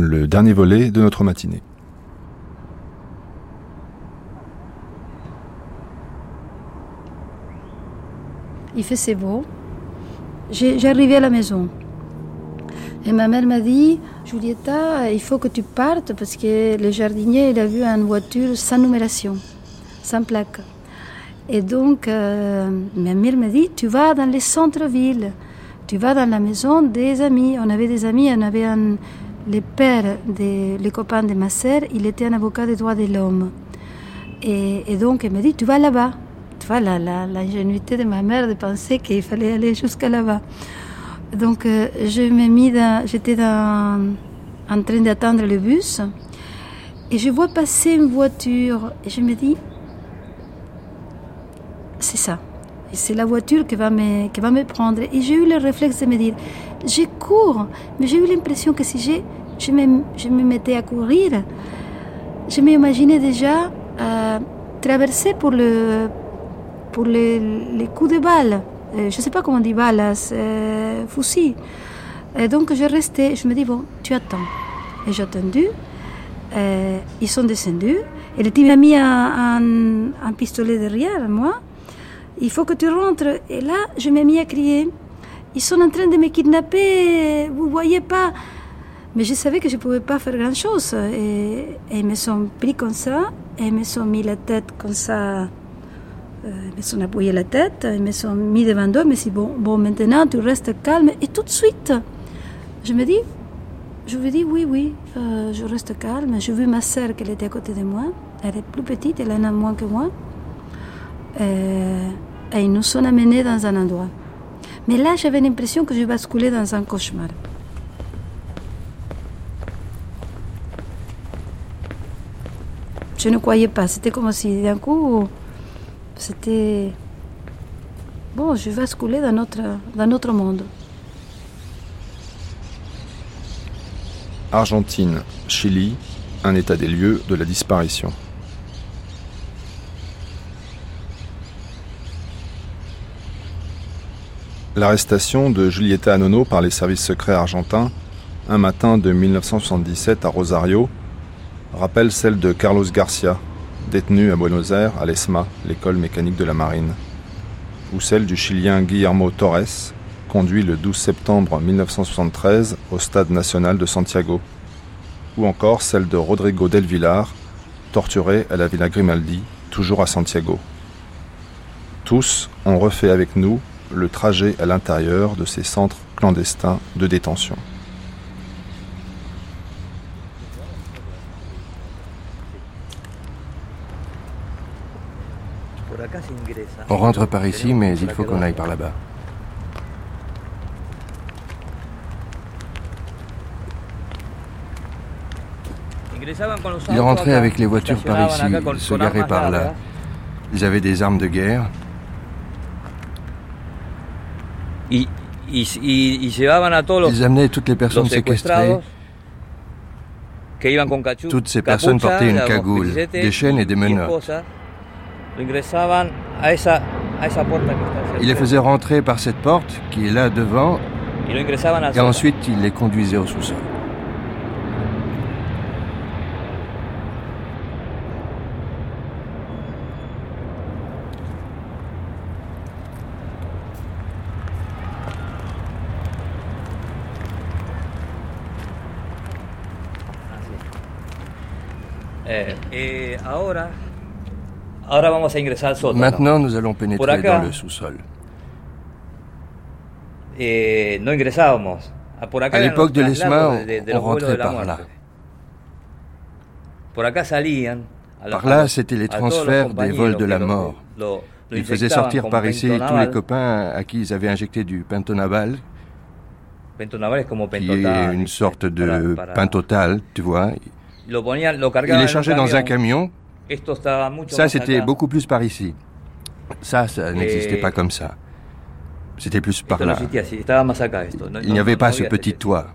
le dernier volet de notre matinée. Il faisait beau. J'arrivais à la maison. Et ma mère m'a dit, Julieta, il faut que tu partes parce que le jardinier, il a vu une voiture sans numération, sans plaque. Et donc, euh, ma mère m'a dit, tu vas dans les centres-villes, tu vas dans la maison des amis. On avait des amis, on avait un, le père, des, les copains de ma sœur, il était un avocat des droits de l'homme. Et, donc, elle m'a dit, tu vas là-bas. Tu vois, l'ingénuité de ma mère de penser qu'il fallait aller jusqu'à là-bas. Donc, euh, je me mis j'étais en train d'attendre le bus et je vois passer une voiture et je me dis, c'est ça. C'est la voiture qui va, me, qui va me prendre. Et j'ai eu le réflexe de me dire, je cours, mais j'ai eu l'impression que si je, je, me, je me mettais à courir, je m'imaginais déjà euh, traverser pour, le, pour les, coups de balle. Euh, je ne sais pas comment on dit balle, euh, fusil. Et donc je restais, je me dis, bon, tu attends. Et j'ai attendu. Euh, ils sont descendus. Et le type m'a mis un, pistolet derrière moi. Il faut que tu rentres. Et là, je m'ai mis à crier. Ils sont en train de me kidnapper. Vous voyez pas. Mais je savais que je ne pouvais pas faire grand-chose. Et, et, ils me sont pris comme ça. Et ils me sont mis la tête comme ça euh, ils me sont appuyé la tête, ils me sont mis devant eux, mais si bon, bon, maintenant tu restes calme. Et tout de suite, je me dis, je lui dis oui, oui, euh, je reste calme. J'ai vu ma sœur qui était à côté de moi. Elle est plus petite, elle en a moins que moi. Euh, et ils nous sont amenés dans un endroit. Mais là, j'avais l'impression que je basculais dans un cauchemar. Je ne croyais pas. C'était comme si d'un coup, c'était. Bon, je basculais dans notre, dans notre monde. Argentine, Chili, un état des lieux de la disparition. L'arrestation de Julieta Anono par les services secrets argentins, un matin de 1977 à Rosario, rappelle celle de Carlos Garcia, détenu à Buenos Aires à l'ESMA, l'école mécanique de la marine, ou celle du Chilien Guillermo Torres, conduit le 12 septembre 1973 au Stade national de Santiago, ou encore celle de Rodrigo del Villar, torturé à la Villa Grimaldi, toujours à Santiago. Tous ont refait avec nous le trajet à l'intérieur de ces centres clandestins de détention. On rentre par ici, mais il faut qu'on aille par là-bas. Ils rentraient avec les voitures par ici, ils se garaient par là. Ils avaient des armes de guerre. Ils amenaient toutes les personnes séquestrées. Toutes ces personnes portaient une cagoule, des chaînes et des menottes. Il les faisait rentrer par cette porte qui est là devant et ensuite il les conduisait au sous-sol. Eh, ahora Maintenant, nous allons pénétrer dans le sous-sol. Eh, à l'époque de l'ESMA, on, rentrait par là. Par là, c'était les transferts des vols de la mort. Ils faisaient sortir par ici tous les copains à qui ils avaient injecté du pentonaval, qui est une sorte de pain total, tu vois. Ils les chargeaient dans un camion ça, c'était beaucoup plus par ici. Ça, ça n'existait pas comme ça. C'était plus par là. Il n'y avait pas ce petit toit.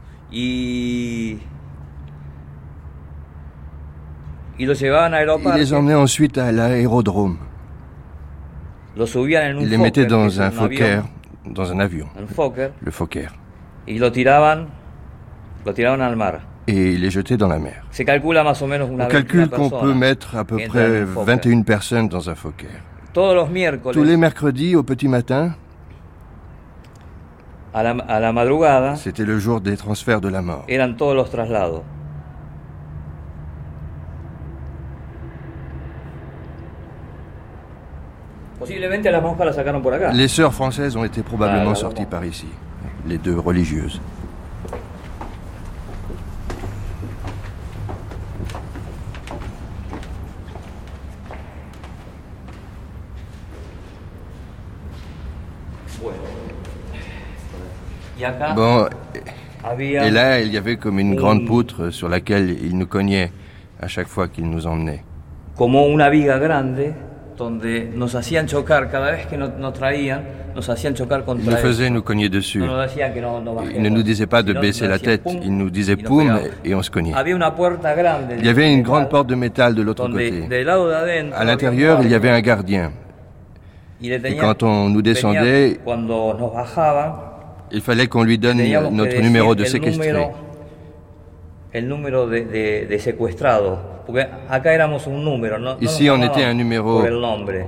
Ils les emmenaient ensuite à l'aérodrome. Ils les mettaient dans un Fokker, dans un avion. Le Fokker. Et les jeter dans la mer. On calcule qu'on peut mettre à peu près 21 personnes dans un Fokker. Tous les mercredis au petit matin, c'était le jour des transferts de la mort. Les sœurs françaises ont été probablement sorties par ici, les deux religieuses. Bon, et là, il y avait comme une grande poutre sur laquelle il nous cognait à chaque fois qu'il nous emmenait. Como una viga grande donde nos hacían chocar cada vez que nos traían, nos hacían chocar contra Il nous faisait nous cogner dessus. Il ne nous disait pas de baisser la tête, il nous disait poum et on se cognait. Il y avait une grande porte de métal de l'autre côté. À l'intérieur, il y avait un gardien. Et quand on nous descendait, il fallait qu'on lui donne notre numéro de séquestré. Ici, on était un numéro.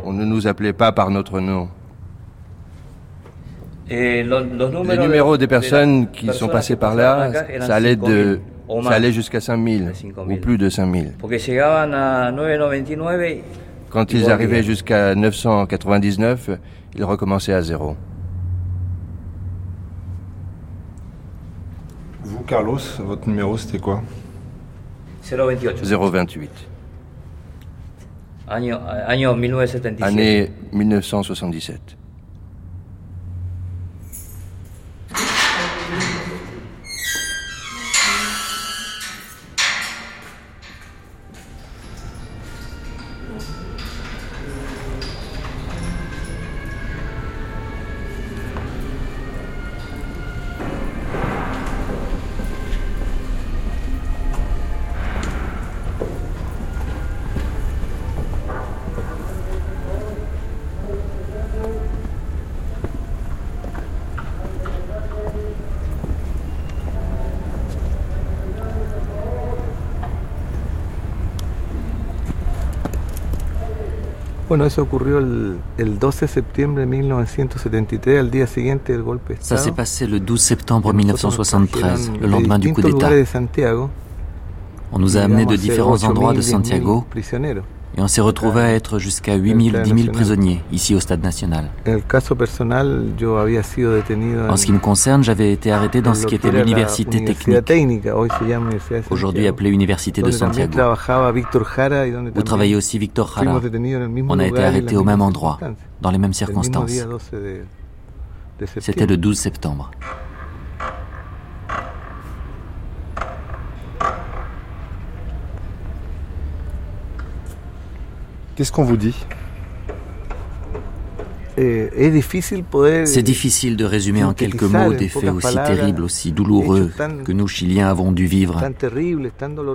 On ne nous appelait pas par notre nom. Les numéros des personnes qui sont passées par là, ça allait de, ça allait jusqu'à 5000 ou plus de 5000. Quand ils arrivaient jusqu'à 999, ils recommençaient à zéro. Vous, Carlos, votre numéro, c'était quoi? 028. 028. Año, año 1977. Année 1977. Bueno, eso ocurrió el, el 12 de septiembre de 1973, al día siguiente del golpe de Ça s'est passé le 12 septembre 1973, le lendemain du coup d'État. On nous a amenés de différents endroits de Santiago et on s'est retrouvé à être jusqu'à 8000, 10 000 prisonniers ici au Stade national. En ce qui me concerne, j'avais été arrêté dans ce qui était l'université technique, aujourd'hui appelée Université de Santiago, où travaillait aussi Victor Jara. On a été arrêté au même endroit, dans les mêmes circonstances. C'était le 12 septembre. Qu'est-ce qu'on vous dit? C'est difficile de résumer en quelques mots des faits aussi terribles, aussi douloureux que nous, Chiliens, avons dû vivre,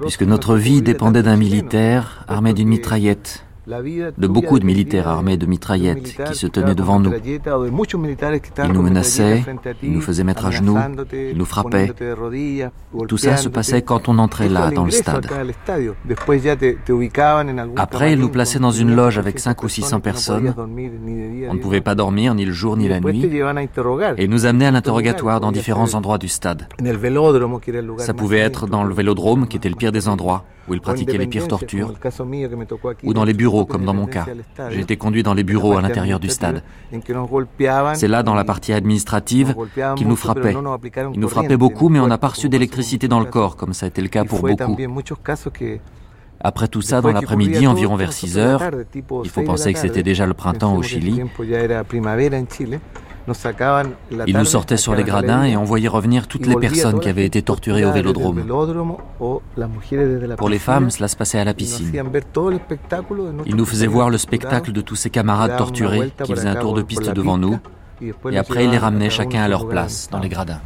puisque notre vie dépendait d'un militaire armé d'une mitraillette de beaucoup de militaires armés de mitraillettes qui se tenaient devant nous. Ils nous menaçaient, ils nous faisaient mettre à genoux, ils nous frappaient. Tout ça se passait quand on entrait là, dans le stade. Après, ils nous plaçaient dans une loge avec cinq ou six cents personnes. On ne pouvait pas dormir ni le jour ni la nuit. Et ils nous amenaient à l'interrogatoire dans différents endroits du stade. Ça pouvait être dans le vélodrome, qui était le pire des endroits où ils pratiquaient les pires tortures, ou dans les bureaux, comme dans mon cas. J'ai été conduit dans les bureaux à l'intérieur du stade. C'est là, dans la partie administrative, qu'ils nous frappaient. Ils nous frappaient beaucoup, mais on n'a pas reçu d'électricité dans le corps, comme ça a été le cas pour beaucoup. Après tout ça, dans l'après-midi, environ vers 6 heures, il faut penser que c'était déjà le printemps au Chili, ils nous sortaient sur les gradins et envoyaient revenir toutes les personnes qui avaient été torturées au vélodrome. Pour les femmes, cela se passait à la piscine. Ils nous faisaient voir le spectacle de tous ces camarades torturés qui faisaient un tour de piste devant nous, et après ils les ramenaient chacun à leur place dans les gradins.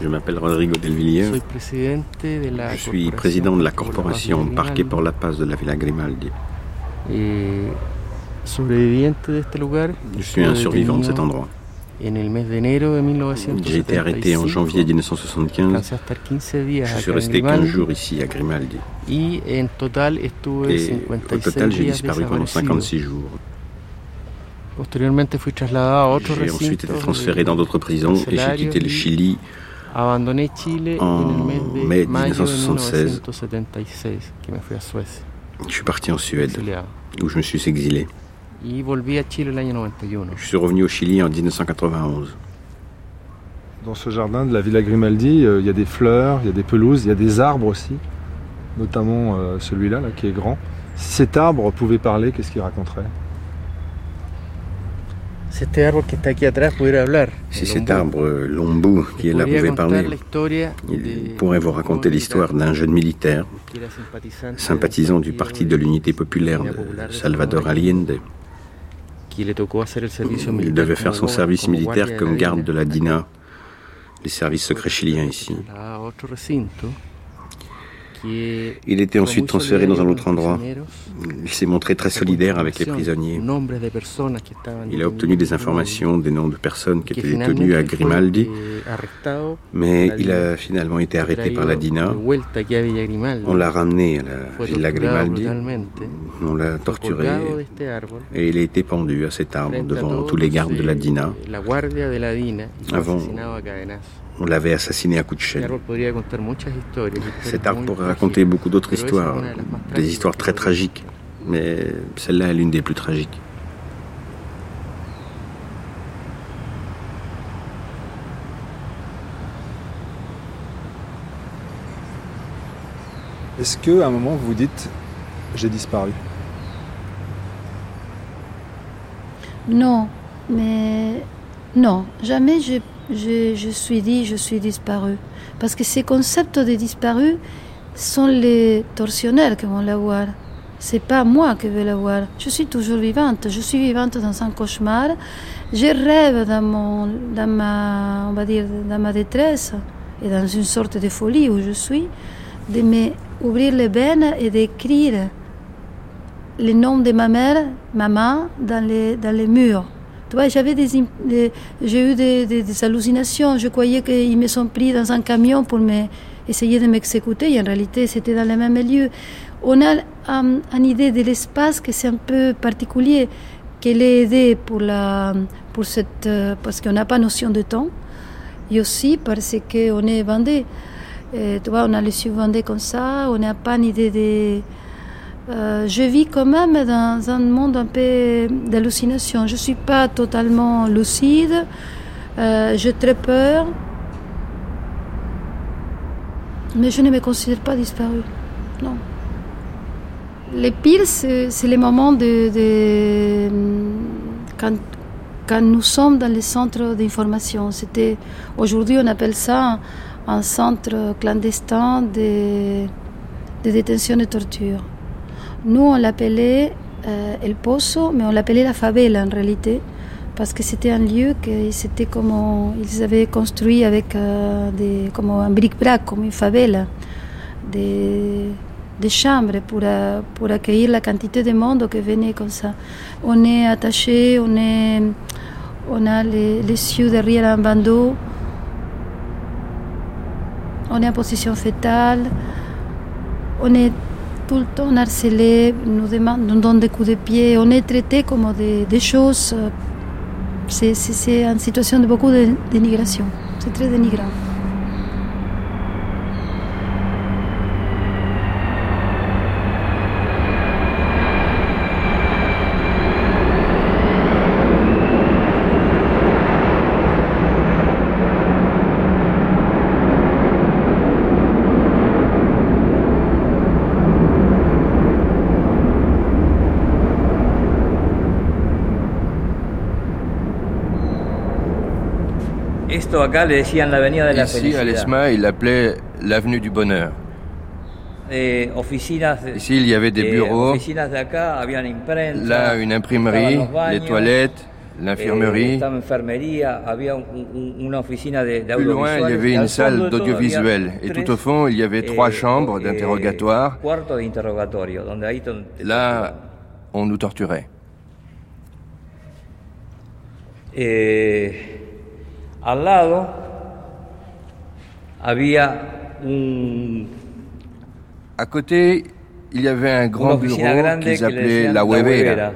Je m'appelle Rodrigo Del Villiers. Je suis président de la corporation Parquet pour la Paz de la Villa Grimaldi. Je suis un survivant de cet endroit. J'ai été arrêté en janvier 1975. Je suis resté 15 jours ici à Grimaldi. Et au total, j'ai disparu pendant 56 jours. J'ai ensuite été transféré dans d'autres prisons et j'ai quitté le Chili en mai 1976. Je suis parti en Suède, où je me suis exilé. Je suis revenu au Chili en 1991. Dans ce jardin de la Villa Grimaldi, euh, il y a des fleurs, il y a des pelouses, il y a des arbres aussi, notamment euh, celui-là là, qui est grand. Si cet arbre pouvait parler, qu'est-ce qu'il raconterait? Si cet arbre lombou qui est là pouvait parler, il pourrait vous raconter l'histoire d'un jeune militaire, sympathisant du Parti de l'Unité populaire de Salvador Allende. Il devait faire son service militaire comme garde de la DINA, les services secrets chiliens ici. Il était ensuite transféré dans un autre endroit. Il s'est montré très solidaire avec les prisonniers. Il a obtenu des informations, des noms de personnes qui étaient détenues à Grimaldi, mais il a finalement été arrêté par la DINA. On l'a ramené à la Villa Grimaldi, on l'a torturé et il a été pendu à cet arbre devant tous les gardes de la DINA. Avant, on l'avait assassiné à coups de chaîne. Cet arbre pourrait raconter beaucoup d'autres histoires, des histoires très tragiques, mais celle-là est l'une des plus tragiques. Est-ce qu'à un moment vous vous dites j'ai disparu? Non, mais non, jamais je suis dit, je suis disparu. Parce que ces concepts de disparu sont les torsionnaires qui vont l'avoir. C'est pas moi qui vais l'avoir. Je suis toujours vivante. Je suis vivante dans un cauchemar. Je rêve dans, mon, dans, ma, on va dire, dans ma détresse et dans une sorte de folie où je suis, de m'ouvrir les veines et d'écrire le nom de ma mère, maman, dans les, dans les murs j'avais des, j'ai eu des, hallucinations. Je croyais qu'ils me sont pris dans un camion pour essayer de m'exécuter. Et en réalité, c'était dans le même lieu. On a um, une idée de l'espace que c'est un peu particulier, qu'elle est aidée pour, la, pour cette, euh, parce qu'on n'a pas notion de temps. Et aussi parce qu'on est vendé. vois, on a les yeux comme ça. On n'a pas une idée de euh, je vis quand même dans un monde un peu d'hallucination. Je ne suis pas totalement lucide. Euh, j'ai très peur. Mais je ne me considère pas disparu. Non. Le pire, c'est, les moments de, quand, quand, nous sommes dans les centres d'information. C'était, aujourd'hui, on appelle ça un, centre clandestin de, de détention et torture. Nous, on l'appelait euh, El Pozo, mais on l'appelait la favela en réalité, parce que c'était un lieu que c'était comme ils avaient construit avec euh, des, comme un bric-brac, comme une favela, des, chambres pour, euh, pour accueillir la quantité de monde qui venait comme ça. On est attaché, on, est, on a les, les yeux derrière un bandeau, on est en position fétale, on est tout le temps harcelé, nous, demande, nous donne des coups de pied, on est traité comme des, choses. Euh, c'est une situation de beaucoup de dénigration. C'est très dénigrant. Ici, à l'ESMA, il l'appelait l'avenue du bonheur. Ici, il y avait des bureaux. Là, une imprimerie, les toilettes, l'infirmerie. Plus loin, il y avait une salle d'audiovisuel. Et tout au fond, il y avait trois chambres d'interrogatoire. Là, on nous torturait. Al lado había un à côté, il y avait un grand bureau qu'ils appelaient la huevera.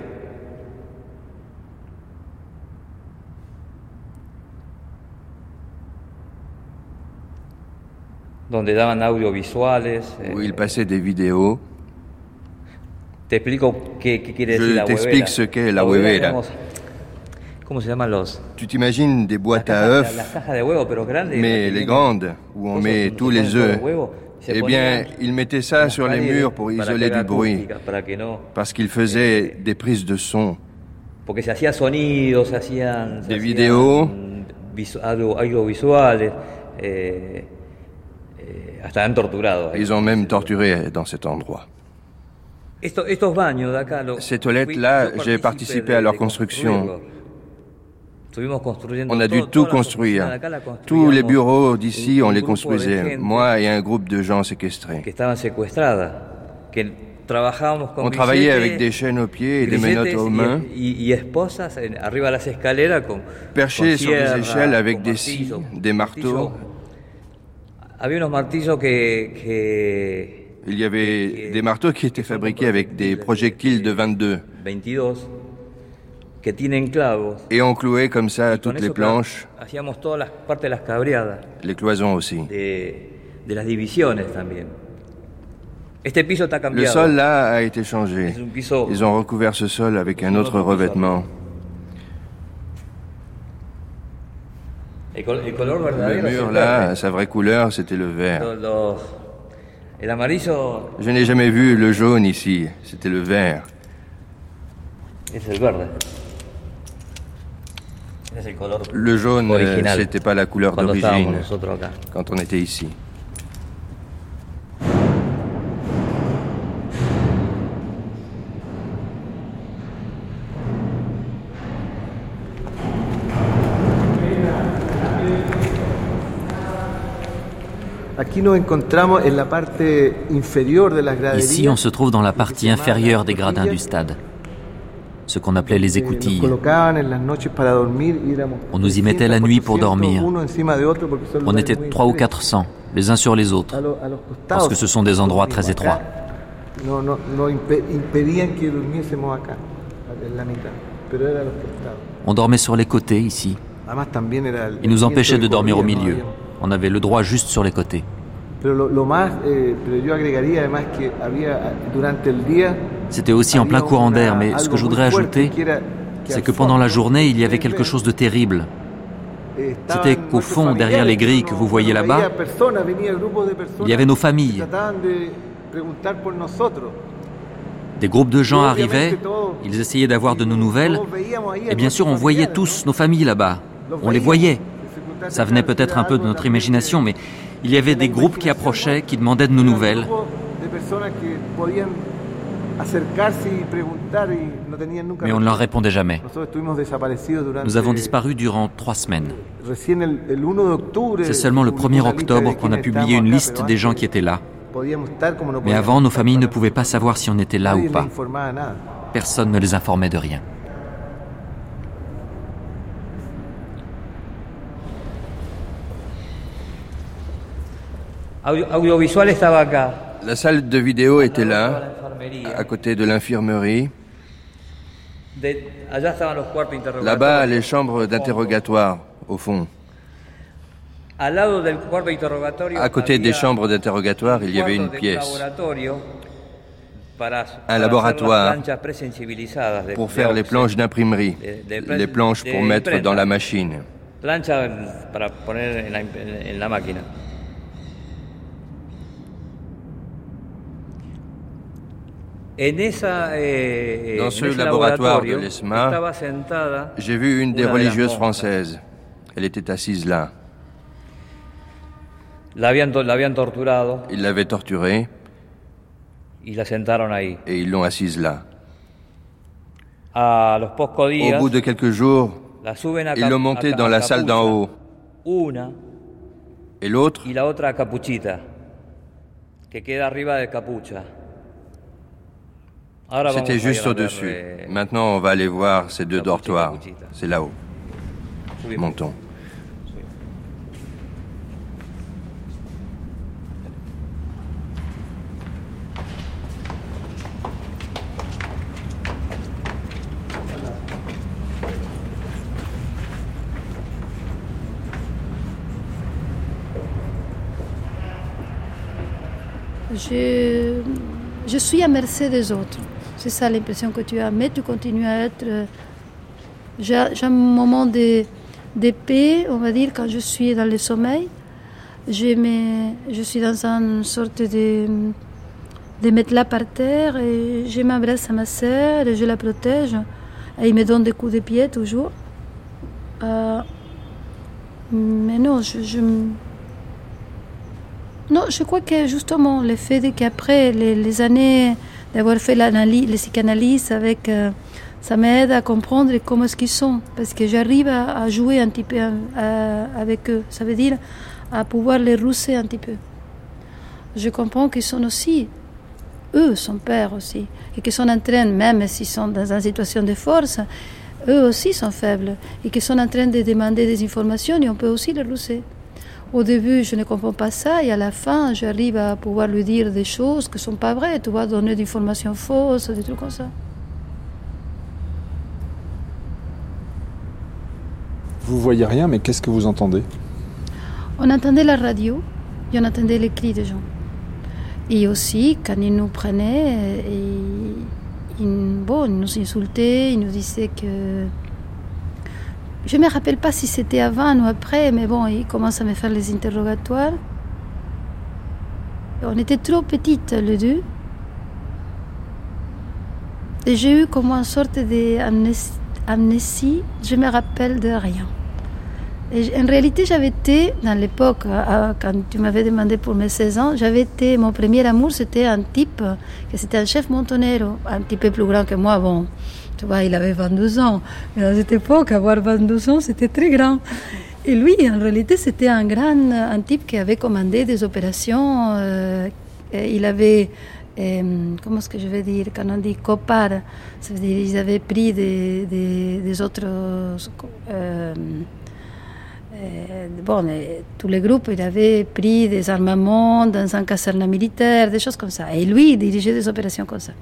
donde daban audiovisuales. Où il passait des vidéos. Te explico qué, qué quiere decir Je t'explique ce qu'est la huevera. ¿Cómo se llaman los? Tu t'imagines des boîtes à œufs, mais les grandes, où on met tous les œufs. Eh bien, ils mettaient ça sur les murs pour isoler du bruit, parce qu'ils faisaient des prises de son. Des vidéos, eh, eh, ils ont même torturé dans cet endroit. Ces toilettes-là, j'ai participé à leur construction. On a dû tout construire. Tous les bureaux d'ici, on les construisait. Moi et un groupe de gens séquestrés. On travaillait avec des chaînes aux pieds et des menottes aux mains, perchés sur des échelles avec des scies, des marteaux. Il y avait des marteaux qui étaient fabriqués avec des projectiles de 22 et on clouait comme ça toutes les planches, les cloisons aussi. Le sol là a été changé. Ils ont recouvert ce sol avec un autre revêtement. Le mur là, sa vraie couleur, c'était le vert. Je n'ai jamais vu le jaune ici, c'était le vert. Le jaune, c'était pas la couleur d'origine quand on était ici. Ici, on se trouve dans la partie inférieure des gradins du stade ce qu'on appelait les écoutilles. On nous y mettait la nuit pour dormir. On était trois ou quatre cents, les uns sur les autres, parce que ce sont des endroits très étroits. On dormait sur les côtés ici. Ils nous empêchaient de dormir au milieu. On avait le droit juste sur les côtés. C'était aussi en plein courant d'air, mais ce que je voudrais ajouter, c'est que pendant la journée, il y avait quelque chose de terrible. C'était qu'au fond, derrière les grilles que vous voyez là-bas, il y avait nos familles. Des groupes de gens arrivaient, ils essayaient d'avoir de nos nouvelles, et bien sûr, on voyait tous nos familles là-bas. On les voyait. Ça venait peut-être un peu de notre imagination, mais il y avait des groupes qui approchaient, qui demandaient de nos nouvelles. Mais on ne leur répondait jamais. Nous avons disparu durant trois semaines. C'est seulement le 1er octobre qu'on a publié une liste des gens qui étaient là. Mais avant, nos familles ne pouvaient pas savoir si on était là ou pas. Personne ne les informait de rien. La salle de vidéo était là, à côté de l'infirmerie. Là-bas, les chambres d'interrogatoire, au fond. À côté des chambres d'interrogatoire, il y avait une pièce, un laboratoire pour faire les planches d'imprimerie, les planches pour mettre dans la machine. Eh, Dans ce laboratoire de l'ESMA, j'ai vu une des religieuses françaises. Elle était assise là. Ils l'avaient torturée. Et ils l'ont assise là. Au bout de quelques jours, ils l'ont monté dans la salle d'en haut. Et l'autre C'était juste au-dessus. Maintenant, on va aller voir ces deux dortoirs. C'est là-haut. Montons. Je, je suis à mercé des autres. C'est ça l'impression que tu as. Mais tu continues à être. Euh, j'ai un moment de, paix, on va dire, quand je suis dans le sommeil. Je, je suis dans une sorte de, de matelas par terre et je m'abrace à ma sœur et je la protège. Et il me donne des coups de pied toujours. Euh, mais non, je, non, je crois que justement le fait qu'après les, années d'avoir fait l'analyse, les psychanalyses avec, euh, ça m'aide à comprendre comment est-ce qu'ils sont, parce que j'arrive à, jouer un petit peu euh, avec eux. Ça veut dire à pouvoir les rousser un petit peu. Je comprends qu'ils sont aussi, eux sont pères aussi, et qu'ils sont en train, même s'ils sont dans une situation de force, eux aussi sont faibles, et qu'ils sont en train de demander des informations, et on peut aussi les rousser. Au début, je ne comprends pas ça et à la fin, j'arrive à pouvoir lui dire des choses qui ne sont pas vraies, tu vois, donner des informations fausses, des trucs comme ça. Vous voyez rien, mais qu'est-ce que vous entendez? On entendait la radio et on entendait les cris des gens. Et aussi, quand ils nous prenaient, ils, bon, ils nous insultaient, ils nous disaient que je ne me rappelle pas si c'était avant ou après, mais bon, il commence à me faire les interrogatoires. On était trop petites, les deux. Et j'ai eu comme une sorte d'amnésie. Je me rappelle de rien. Et en réalité, j'avais été, dans l'époque, quand tu m'avais demandé pour mes 16 ans, j'avais été, mon premier amour, c'était un type, c'était un chef montonero, un petit peu plus grand que moi, bon, tu vois, il avait 22 ans. Mais à cette époque, avoir 22 ans, c'était très grand. Et lui, en réalité, c'était un grand, un type qui avait commandé des opérations. Euh, il avait, euh, comment est-ce que je vais dire, quand on dit copar, ça veut dire ils avaient pris des, autres. Euh, bon, tous les groupes, ils avaient pris des armements dans un caserne militaire, des choses comme ça. Et lui, il dirigeait des opérations comme ça.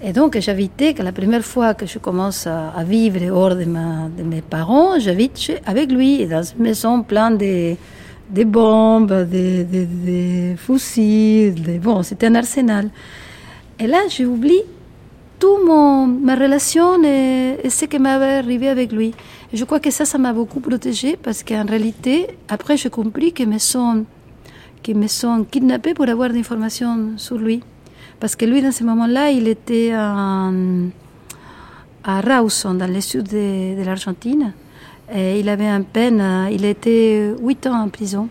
Et donc, j'habitais, la première fois que je commence à, vivre hors de, mes parents, j'habite avec lui, dans une maison pleine de, bombes, de, fusils, bon, c'était un arsenal. Et là, j'ai oublié toute ma relation et, ce qui m'avait arrivé avec lui. Je crois que ça, ça m'a beaucoup protégée parce qu'en réalité, après, j'ai compris que me sont, que me sont kidnappés pour avoir des informations sur lui. Parce que lui, dans ce moment-là, il était à Rawson, dans le sud de, l'Argentine. Et il avait un peine, il était huit ans en prison.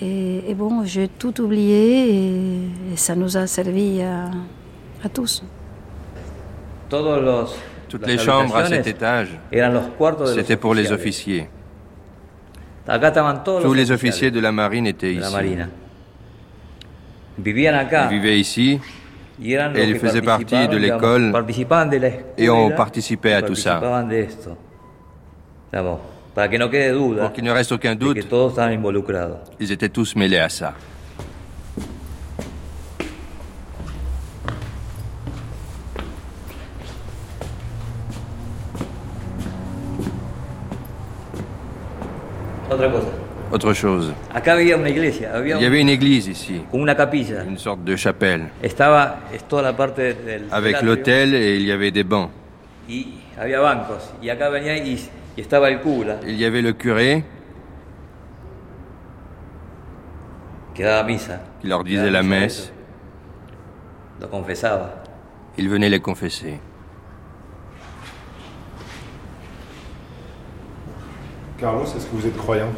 Et, bon, j'ai tout oublié et, ça nous a servi à, tous. Toutes les chambres à cet étage, c'était pour les officiers. Tous les officiers de la marine étaient ici. Ils vivaient ici et ils faisaient partie de l'école et ont participé à tout ça. Pour qu'il ne reste aucun doute, ils étaient tous mêlés à ça. Autre chose. Autre chose. Il y avait une église ici. Une sorte de chapelle. Avec l'hôtel et il y avait des bancs. Il y avait le curé. Qui leur disait la messe. Il venait les confesser. Carlos, est-ce que vous êtes croyant?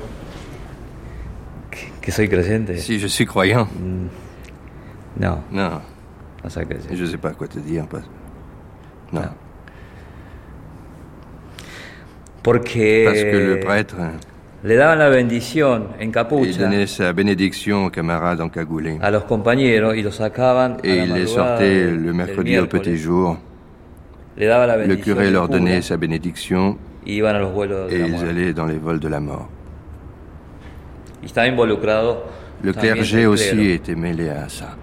Que soy creyente. Si je suis croyant. Mm. Non. Non. Je ne sais pas quoi te dire. Non. non. Parce que le prêtre le daban la bendición en capucha. Il donnait sa bénédiction aux camarades encagoulés. A los compañeros y los sacaban Et il les sortait le mercredi au petit jour. Le, daba la le curé leur donnait sa bénédiction y iban a los vuelos de et ils allaient dans les vols de la mort. Estaba involucrado le clergé aussi était mêlé à ça.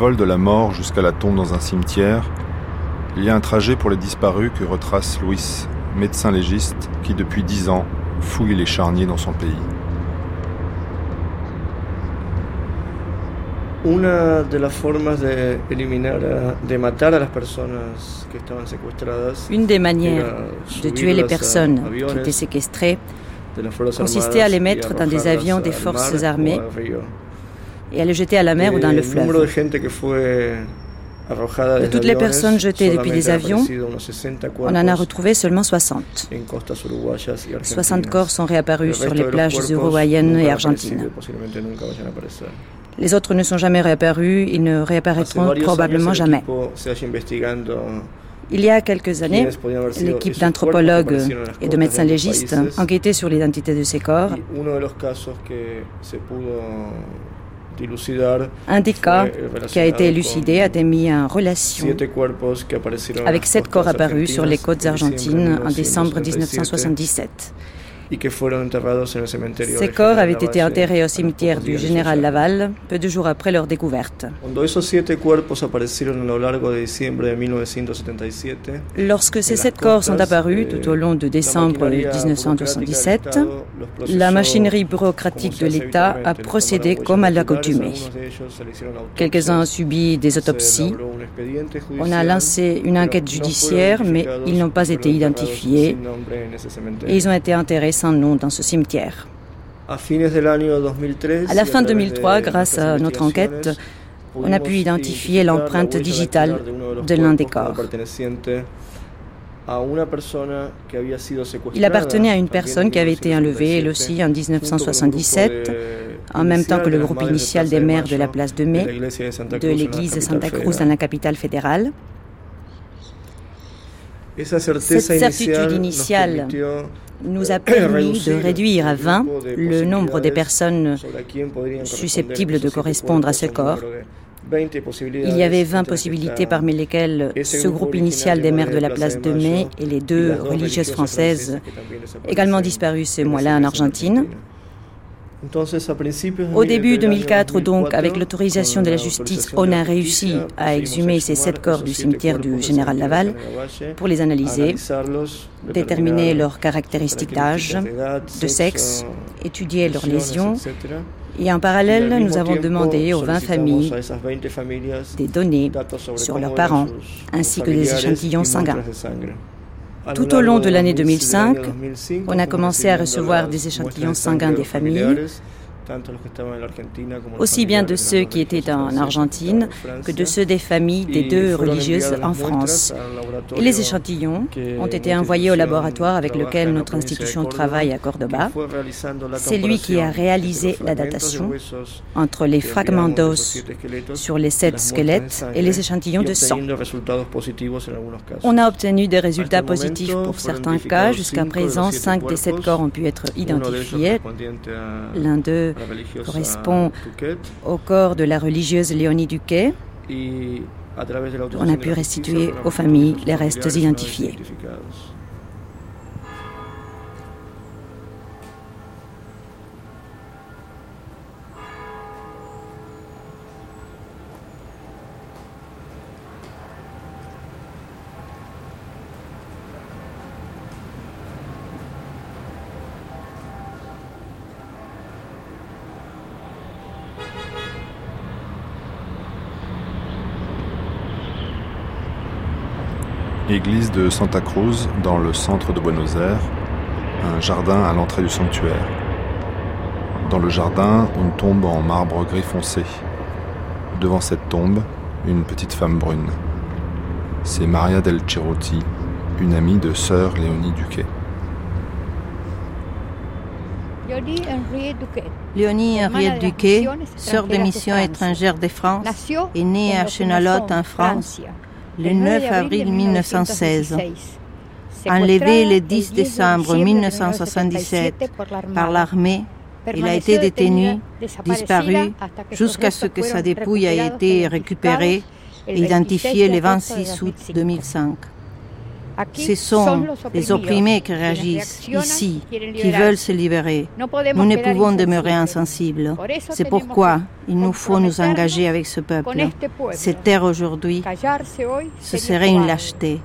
Vols de la mort jusqu'à la tombe dans un cimetière, il y a un trajet pour les disparus que retrace Louis, médecin légiste qui depuis dix ans fouille les charniers dans son pays. Una de las formas de eliminar, de matar a las personas que estaban secuestradas. Une des manières de tuer les personnes qui étaient séquestrées consistait à les mettre dans des avions des forces armées et à le jeter à la mer ou dans le fleuve. De toutes les personnes jetées depuis les avions, on en a retrouvé seulement 60. 60 corps sont réapparus sur les plages uruguayennes et argentines. Les autres ne sont jamais réapparus, ils ne réapparaîtront probablement jamais. Il y a quelques années, l'équipe d'anthropologues et de médecins légistes enquêtait sur l'identité de ces corps un des cas qui a été élucidé a été mis en relation avec sept corps apparus sur les côtes argentines en décembre 1977. Ces corps avaient été enterrés au cimetière du général Laval peu de jours après leur découverte. Lorsque ces sept corps sont apparus tout au long de décembre 1977, la machinerie bureaucratique de l'État a procédé comme à l'accoutumée. Quelques-uns ont subi des autopsies. On a lancé une enquête judiciaire, mais ils n'ont pas été identifiés et ils ont été enterrés nom dans ce cimetière. À la fin 2003, grâce à notre enquête, on a pu identifier l'empreinte digitale de l'un des corps. Il appartenait à une personne qui avait été enlevée, elle aussi, en 1977, en même temps que le groupe initial des maires de la place de Mai, de l'église Santa Cruz dans la capitale fédérale. Cette certitude initiale nous a permis de réduire à 20 le nombre des personnes susceptibles de correspondre à ce corps. Il y avait 20 possibilités parmi lesquelles ce groupe initial des maires de la place de Mai et les deux religieuses françaises, également disparues ce mois-là en Argentine. Au début 2004, donc, avec l'autorisation de la justice, on a réussi à exhumer ces sept corps du cimetière du général Laval pour les analyser, déterminer leurs caractéristiques d'âge, de sexe, étudier leurs lésions. Et en parallèle, nous avons demandé aux 20 familles des données sur leurs parents, ainsi que des échantillons sanguins. Tout au long de l'année 2005, on a commencé à recevoir des échantillons sanguins des familles aussi bien de ceux qui étaient en Argentine que de ceux des familles des deux religieuses en France. Et les échantillons ont été envoyés au laboratoire avec lequel notre institution travaille à Cordoba. C'est lui qui a réalisé la datation entre les fragments d'os sur les sept squelettes et les échantillons de sang. On a obtenu des résultats positifs pour certains cas. Jusqu'à présent, cinq des sept corps ont pu être identifiés. L'un d'eux correspond au corps de la religieuse Léonie Duquet. On a pu restituer aux familles les restes identifiés. De Santa Cruz dans le centre de Buenos Aires, un jardin à l'entrée du sanctuaire. Dans le jardin, une tombe en marbre gris foncé. Devant cette tombe, une petite femme brune. C'est Maria del Cerotti, une amie de sœur Léonie Duquet. Léonie Henriette Duquet, sœur de mission étrangère de France, est née à Chenalot en France le 9 avril 1916. Enlevée le 10 décembre 1977 par l'armée, il a été détenu, disparu, jusqu'à ce que sa dépouille ait été récupérée et identifiée le 26 août 2005. Ce sont les opprimés qui réagissent ici, qui veulent se libérer. Nous ne pouvons demeurer insensibles. C'est pourquoi il nous faut nous engager avec ce peuple. Cette terre aujourd'hui, ce serait une lâcheté,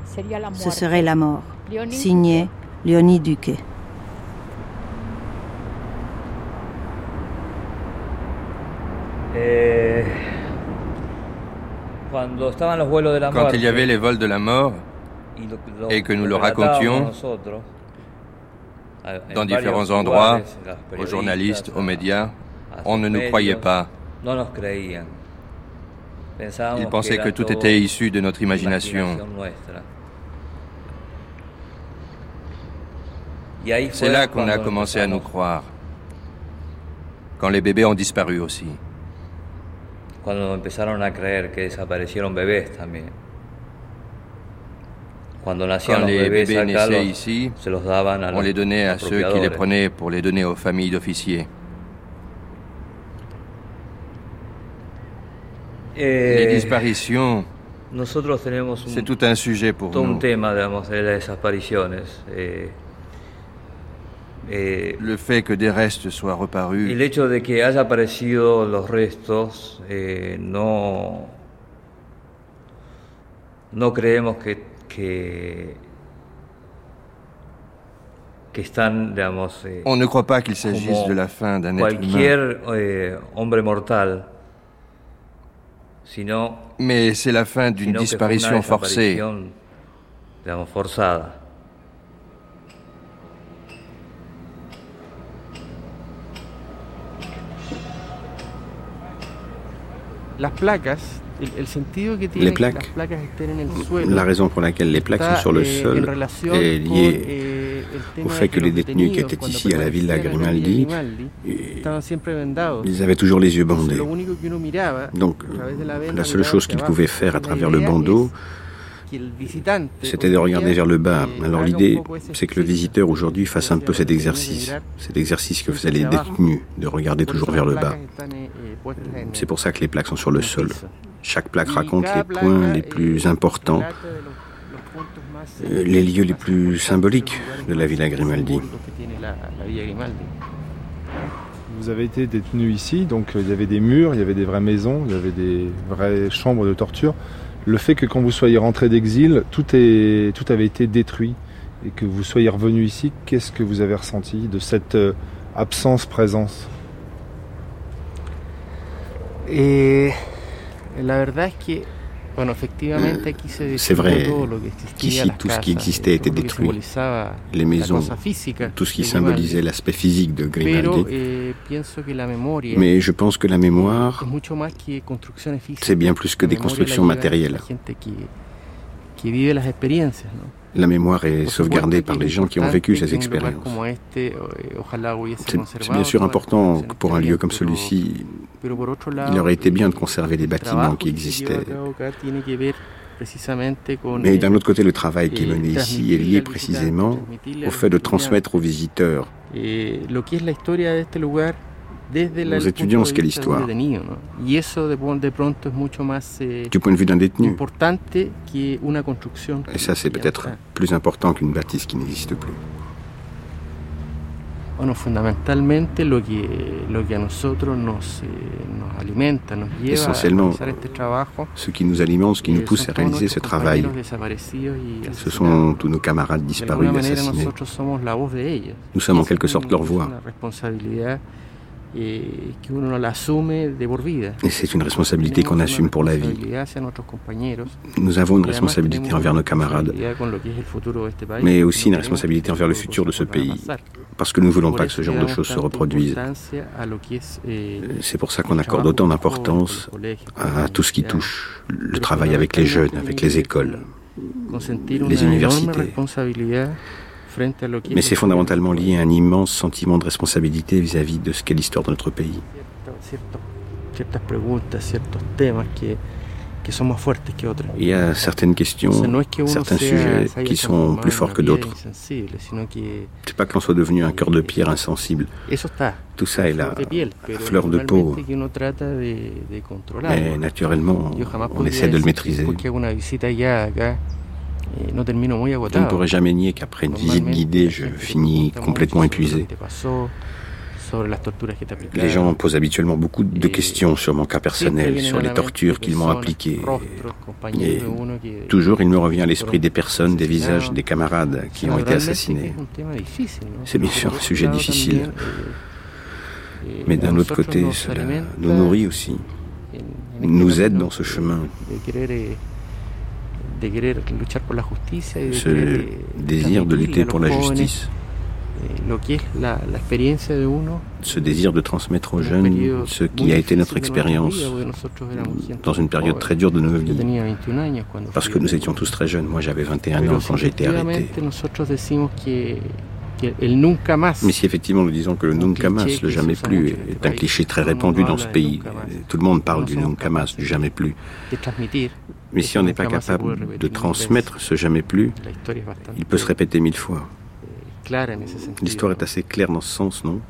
ce serait la mort. Signé Léonie Duquet. Eh, Quand il y avait les vols de la mort, et que nous le racontions dans différents endroits, aux journalistes, aux médias, on ne nous croyait pas. Ils pensaient que tout était issu de notre imagination. C'est là qu'on a commencé à nous croire, quand les bébés ont disparu aussi. Quand empezaron a creer que desaparecieron bebés también. Quand les bébés naissaient ici, on les donnait à ceux qui les prenaient pour les donner aux familles d'officiers. Les disparitions, c'est tout un sujet pour nous. Le fait que des restes soient reparus. El hecho de que haya aparecido los restos, eh, no, no creemos que que, que están, digamos, eh, On ne croit pas qu'il s'agisse de la fin d'un être humain. Eh, hombre mortal, sino, Mais c'est la fin d'une disparition forcée. Digamos, forzada. Las placas les plaques, la raison pour laquelle les plaques sont sur le eh, sol est liée eh, au fait que les détenus qui étaient ici à la Villa Grimaldi, ils avaient toujours les yeux bandés. Donc la seule chose qu'ils pouvaient faire à travers le bandeau, c'était de regarder vers le bas. Alors l'idée, c'est que le visiteur aujourd'hui fasse un peu cet exercice, cet exercice que faisaient les détenus, de regarder toujours vers le bas. C'est pour ça que les plaques sont sur le sol. Chaque plaque raconte les points les plus importants, euh, les lieux les plus symboliques de la Villa Grimaldi. Vous avez été détenu ici, donc euh, il y avait des murs, il y avait des vraies maisons, il y avait des vraies chambres de torture. Le fait que quand vous soyez rentré d'exil, tout, est, tout avait été détruit et que vous soyez revenu ici, qu'est-ce que vous avez ressenti de cette euh, absence-présence Et la verdad es que c'est vrai qu'ici, tout ce qui existait était détruit. Les maisons, tout ce qui symbolisait l'aspect physique de Grimaldi. Eh, Mais je pense que la mémoire, c'est bien plus que des constructions matérielles. La mémoire est sauvegardée par les gens qui ont vécu ces expériences. Eh, c'est bien sûr important que pour un lieu comme celui-ci, il aurait été bien de conserver les bâtiments qui existaient. Mais d'un autre côté, le travail qui est mené ici est lié précisément au fait de transmettre aux visiteurs nous étudions ce qu'est l'histoire. Du point de vue d'un détenu. Et ça, c'est peut-être plus important qu'une bâtisse qui n'existe plus. Essentiellement, ce qui nous alimente, ce qui nous pousse à réaliser ce travail, ce sont tous nos camarades disparus, assassinés. Nous sommes en quelque sorte leur voix. Et c'est une responsabilité qu'on assume pour la vie. Nous avons une responsabilité envers nos camarades, mais aussi une responsabilité envers le futur de ce pays, parce que nous ne voulons pas que ce genre de choses se reproduisent. C'est pour ça qu'on accorde autant d'importance à tout ce qui touche le travail avec les jeunes, avec les écoles, les universités. Mais c'est fondamentalement lié à un immense sentiment de responsabilité vis-à-vis de ce qu'est l'histoire de notre pays. Il y a certaines questions, certains sujets qui sont plus forts que d'autres. C'est pas que l'on soit devenu un cœur de pierre insensible. Tout ça est là, fleur de peau. Mais naturellement, on essaie de le maîtriser. Je ne pourrais jamais nier qu'après une visite guidée, je finis complètement épuisé. Les gens posent habituellement beaucoup de questions sur mon cas personnel, sur les tortures qu'ils m'ont appliquées. Et toujours, il me revient à l'esprit des personnes, des visages, des camarades qui ont été assassinés. C'est bien sûr un sujet difficile. Mais d'un autre côté, cela nous nourrit aussi, nous aide dans ce chemin. ce désir de lutter pour la justice, ce désir de transmettre aux jeunes ce qui a été notre expérience dans une période très dure de nos vies, parce que nous étions tous très jeunes. Moi j'avais 21 ans quand j'ai été arrêté. Mais si effectivement nous disons que le nunca más, le jamais plus, est un cliché très répandu dans ce pays, tout le monde parle du nunca más, du jamais plus. Mais si on n'est pas capable de transmettre ce jamais plus, il peut se répéter mille fois. L'histoire est assez claire dans ce sens, non?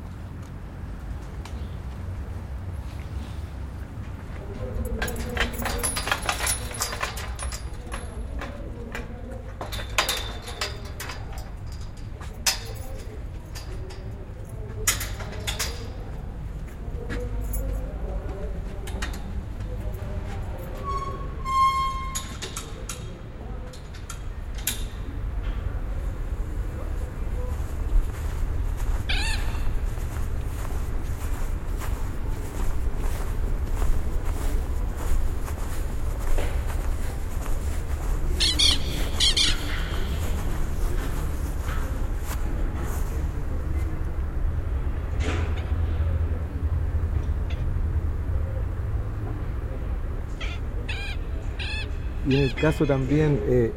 Eh,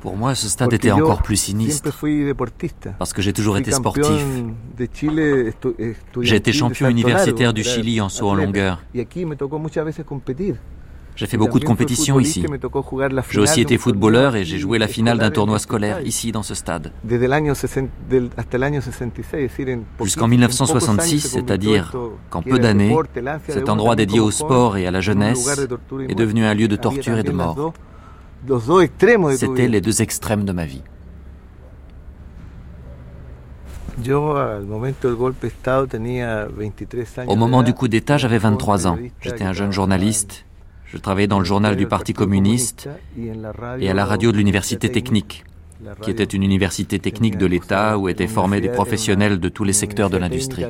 Pour moi, ce stade était encore plus sinistre. Parce que j'ai toujours été sportif. J'ai été champion universitaire du Chili en saut en longueur. J'ai fait beaucoup de compétitions ici. J'ai aussi été footballeur et j'ai joué la finale d'un tournoi scolaire ici dans ce stade. Jusqu'en 1966, c'est-à-dire qu'en peu d'années, cet endroit dédié au sport et à la jeunesse est devenu un lieu de torture et de mort. C'était les deux extrêmes de ma vie. Au moment du coup d'État, j'avais 23 ans. J'étais un jeune journaliste je travaillais dans le journal du Parti communiste et à la radio de l'Université technique, qui était une université technique de l'État où étaient formés des professionnels de tous les secteurs de l'industrie.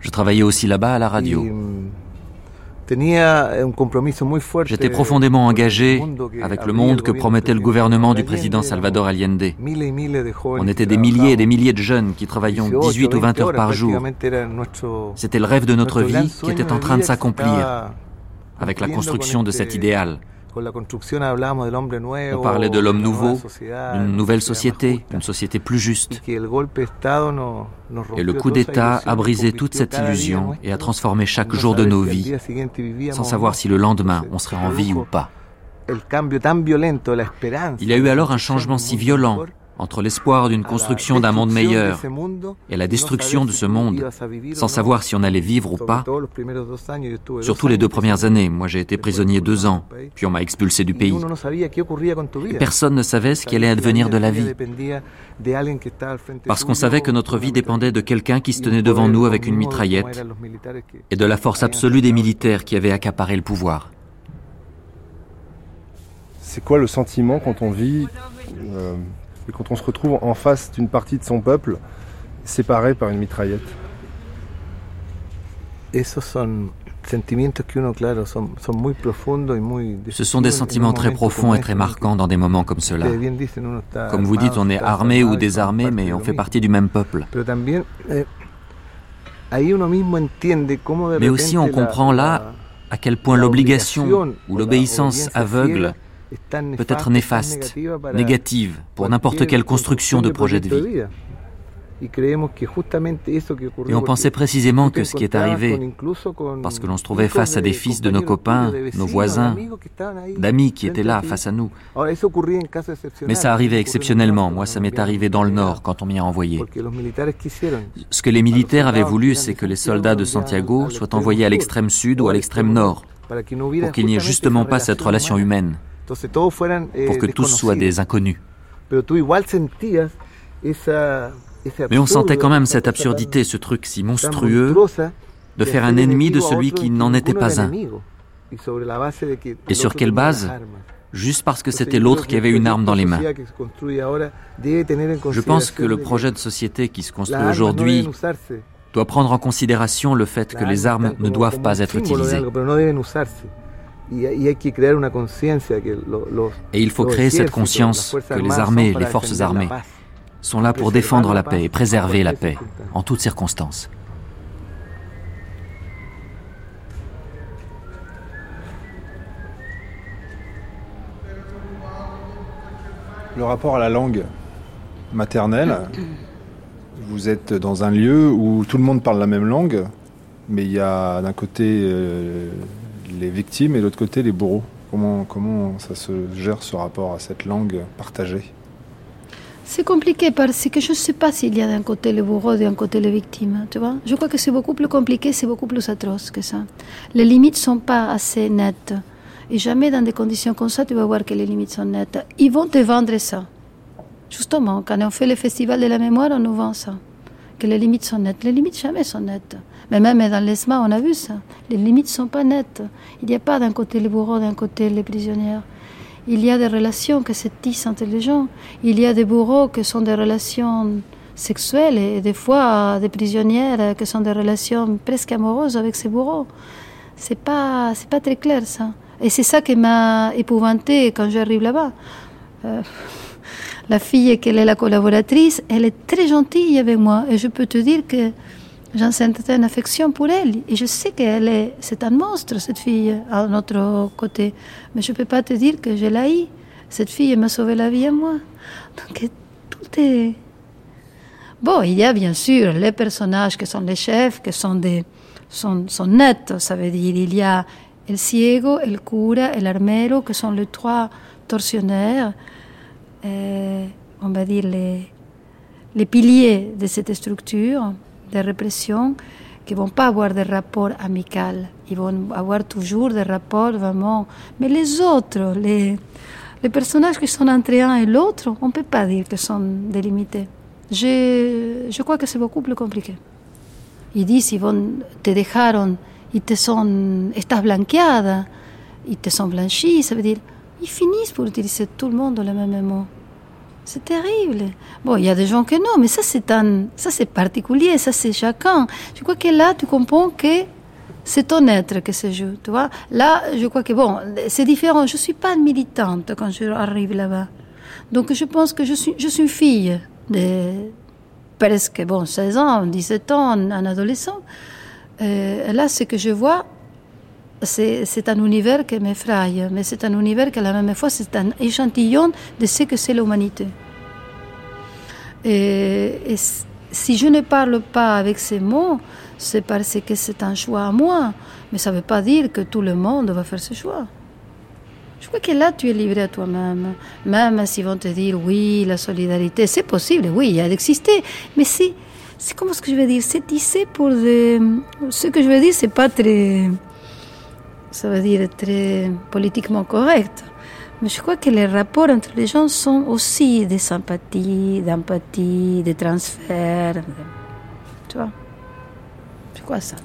Je travaillais aussi là-bas à la radio. J'étais profondément engagé avec le monde que promettait le gouvernement du président Salvador Allende. On était des milliers et des milliers de jeunes qui travaillions 18 ou 20 heures par jour. C'était le rêve de notre vie qui était en train de s'accomplir avec la construction de cet idéal. On parlait de l'homme nouveau, d'une nouvelle société, une société plus juste. Et le coup d'État a brisé toute cette illusion et a transformé chaque jour de nos vies, sans savoir si le lendemain on serait en vie ou pas. Il y a eu alors un changement si violent entre l'espoir d'une construction d'un monde meilleur et la destruction de ce monde, sans savoir si on allait vivre ou pas. Surtout les deux premières années, moi j'ai été prisonnier deux ans, puis on m'a expulsé du pays. personne ne savait ce qui allait advenir de la vie, parce qu'on savait que notre vie dépendait de quelqu'un qui se tenait devant nous avec une mitraillette et de la force absolue des militaires qui avaient accaparé le pouvoir. c'est quoi le sentiment quand on vit euh, et quand on se retrouve en face d'une partie de son peuple séparée par une mitraillette ce sont des sentiments très profonds et très marquants dans des moments comme cela. Comme vous dites, on est armé ou désarmé, mais on fait partie du même peuple. Eh, mais aussi on comprend là à quel point l'obligation ou l'obéissance aveugle peut être néfaste, négative pour n'importe quelle construction de projet de vie. Et on pensait précisément que ce qui est arrivé, parce que l'on se trouvait face à des fils de nos copains, nos voisins, d'amis qui étaient là face à nous. Mais ça arrivait exceptionnellement. Moi, ça m'est arrivé dans le nord quand on m'y a envoyé. Ce que les militaires avaient voulu, c'est que les soldats de Santiago soient envoyés à l'extrême sud ou à l'extrême nord, pour qu'il n'y ait justement pas cette relation humaine, pour que tous soient des inconnus. Mais on sentait quand même cette absurdité, ce truc si monstrueux, de faire un ennemi de celui qui n'en était pas un. Et sur quelle base Juste parce que c'était l'autre qui avait une arme dans les mains. Je pense que le projet de société qui se construit aujourd'hui doit prendre en considération le fait que les armes ne doivent pas être utilisées. Et il faut créer cette conscience que les armées, les forces armées, sont là pour défendre la paix et préserver la paix en toutes circonstances. Le rapport à la langue maternelle, vous êtes dans un lieu où tout le monde parle la même langue, mais il y a d'un côté euh, les victimes et de l'autre côté les bourreaux. Comment, comment ça se gère ce rapport à cette langue partagée? C'est compliqué parce que je ne sais pas s'il y a d'un côté le bourreau et d'un côté les victimes, tu vois. Je crois que c'est beaucoup plus compliqué, c'est beaucoup plus atroce que ça. Les limites sont pas assez nettes. Et jamais dans des conditions comme ça, tu vas voir que les limites sont nettes. Ils vont te vendre ça. Justement, quand on fait le festival de la mémoire, on nous vend ça. Que les limites sont nettes. Les limites jamais sont nettes. Mais même dans l'ESMA, on a vu ça. Les limites sont pas nettes. Il n'y a pas d'un côté les bourreaux, d'un côté les prisonnières. Il y a des relations qui se tissent entre les gens. Il y a des bourreaux qui sont des relations sexuelles et des fois des prisonnières qui sont des relations presque amoureuses avec ces bourreaux. C'est pas, pas très clair ça. Et c'est ça qui m'a épouvantée quand j'arrive là-bas. Euh, la fille qui est la collaboratrice, elle est très gentille avec moi et je peux te dire que j'ai une certaine affection pour elle. Et je sais qu'elle est, c'est un monstre, cette fille, à notre côté. Mais je ne peux pas te dire que je l'ai. Cette fille m'a sauvé la vie à moi. Donc tout est. Bon, il y a bien sûr les personnages qui sont les chefs, qui sont, des, sont, sont nets. Ça veut dire, il y a le ciego, le cura et l'armero, qui sont les trois tortionnaires, euh, on va dire les, les piliers de cette structure de répression qui vont pas avoir de rapport amical. Ils vont avoir toujours des rapports vraiment. Mais les autres, les, personnages qui sont entre un et l'autre, on ne peut pas dire qu'ils sont délimités. Je, je crois que c'est beaucoup plus compliqué. Ils disent, ils vont, te dejaron, ils te sont, estás blanqueada, ils te sont blanchis, ça veut dire, ils finissent pour utiliser tout le monde le même mot. C'est terrible. Bon, il y a des gens que non, mais ça c'est un, ça c'est particulier, ça c'est chacun. Je crois que là, tu comprends que c'est ton être que se joue, tu vois. Là, je crois que bon, c'est différent. Je suis pas militante quand je arrive là-bas. Donc je pense que je suis, je suis une fille de presque, bon, 16 ans, 17 ans, un adolescent. Euh, là, ce que je vois, c'est un univers qui m'effraie, mais c'est un univers qui à la même fois c'est un échantillon de ce que c'est l'humanité. Et, si je ne parle pas avec ces mots, c'est parce que c'est un choix à moi, mais ça ne veut pas dire que tout le monde va faire ce choix. Je crois que là, tu es livré à toi-même. Même s'ils vont te dire, oui, la solidarité, c'est possible, oui, il a d'exister, mais c'est, c'est comment ce que je veux dire, c'est tissé pour des... Ce que je veux dire, c'est pas très ça veut dire très politiquement correct. Mais je crois que les rapports entre les gens sont aussi des sympathies, d'empathie, des transferts. Tu vois? Je crois ça?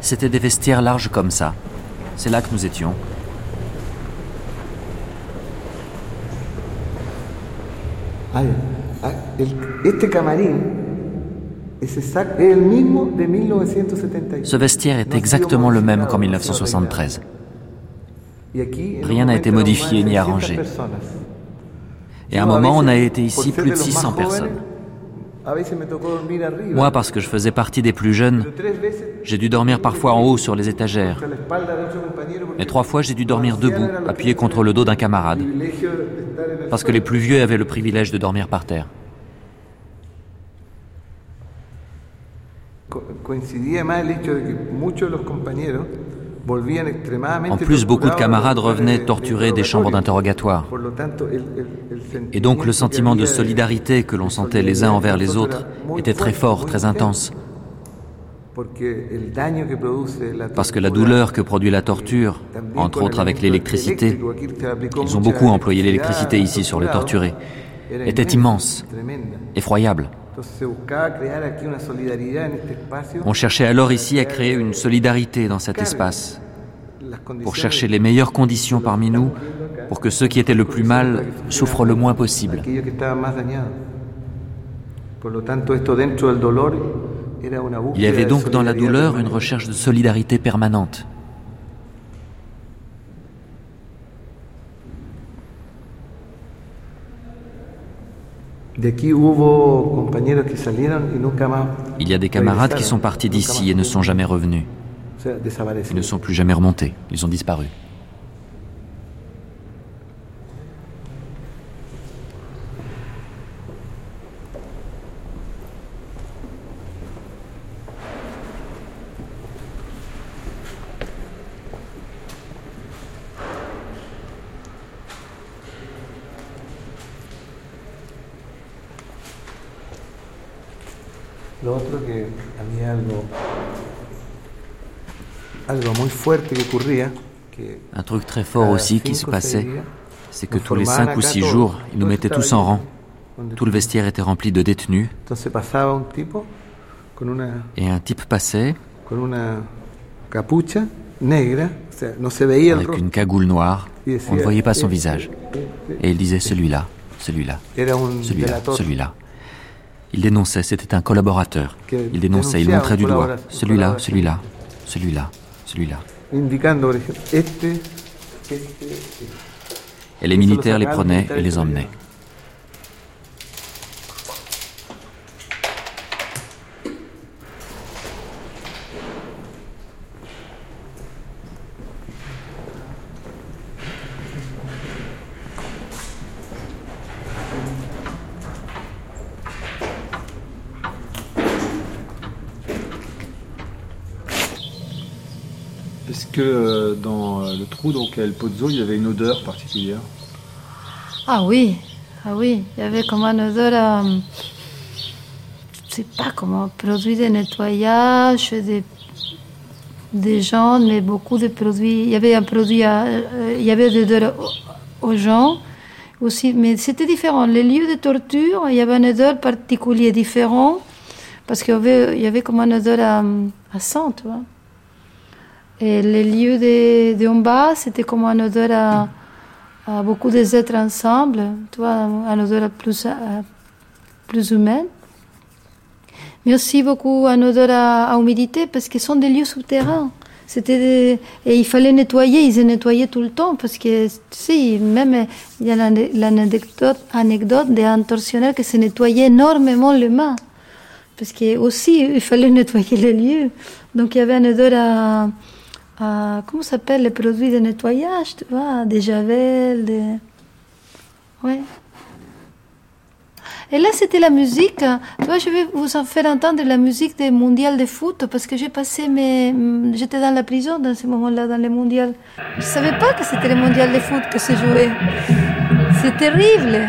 C'était des vestiaires larges comme ça. C'est là que nous étions. Ce vestiaire est exactement le même qu'en 1973. Rien n'a été modifié ni arrangé. Et à un moment, on a été ici plus de 600 personnes. Moi, parce que je faisais partie des plus jeunes, j'ai dû dormir parfois en haut sur les étagères. Et trois fois, j'ai dû dormir debout, appuyé contre le dos d'un camarade. Parce que les plus vieux avaient le privilège de dormir par terre. En plus, beaucoup de camarades revenaient torturés des chambres d'interrogatoire. Et donc le sentiment de solidarité que l'on sentait les uns envers les autres était très fort, très intense. Parce que la douleur que produit la torture, entre autres avec l'électricité, ils ont beaucoup employé l'électricité ici sur les torturés, était immense, effroyable. On cherchait alors ici à créer une solidarité dans cet espace, pour chercher les meilleures conditions parmi nous, pour que ceux qui étaient le plus mal souffrent le moins possible. Il y avait donc dans la douleur une recherche de solidarité permanente. Il y a des camarades qui sont partis d'ici et ne sont jamais revenus. Ils ne sont plus jamais remontés. Ils ont disparu. Un truc très fort aussi qui se passait, c'est que tous les cinq ou six jours, ils nous mettaient tous en rang. Tout le vestiaire était rempli de détenus. Et un type passait avec une cagoule noire. On ne voyait pas son visage. Et il disait celui-là, celui-là, celui-là, celui-là. Il dénonçait, c'était un collaborateur. Il dénonçait, il montrait du doigt. Celui-là, celui-là, celui-là, celui-là. Et les militaires les prenaient et les emmenaient. que euh, dans euh, le trou, donc à El Pozzo, il y avait une odeur particulière Ah oui, ah oui, il y avait comme une odeur, euh, je sais pas comment, produit de nettoyage, des, des gens, mais beaucoup de produits. Il y avait un produit, il y avait des odeurs aux gens aussi, mais c'était différent. Les lieux de torture, il y avait une odeur particulière, différente, parce qu'il y avait, y avait comme une odeur à, à sang, tu vois. Et les lieux de, de bas, c'était comme un odeur à, beaucoup d'êtres ensemble, tu vois, un odeur plus, plus humaine. Mais aussi beaucoup un odeur à, humidité parce que ce sont des lieux souterrains. C'était et il fallait nettoyer, ils nettoyaient tout le temps parce que si même il y a l'anecdote anecdote d'un tortionnaire qui se nettoyait énormément les mains parce que aussi il fallait nettoyer les lieux. Donc il y avait un odeur à ah, comment s'appelle les produits de nettoyage, tu vois, des javels, des... Ouais. Et là, c'était la musique. Tu je vais vous en faire entendre la musique des mondiales de foot parce que j'ai passé mes. J'étais dans la prison dans ce moment-là, dans les mondiales. Je savais pas que c'était les mondiales de foot que se jouait. C'est terrible.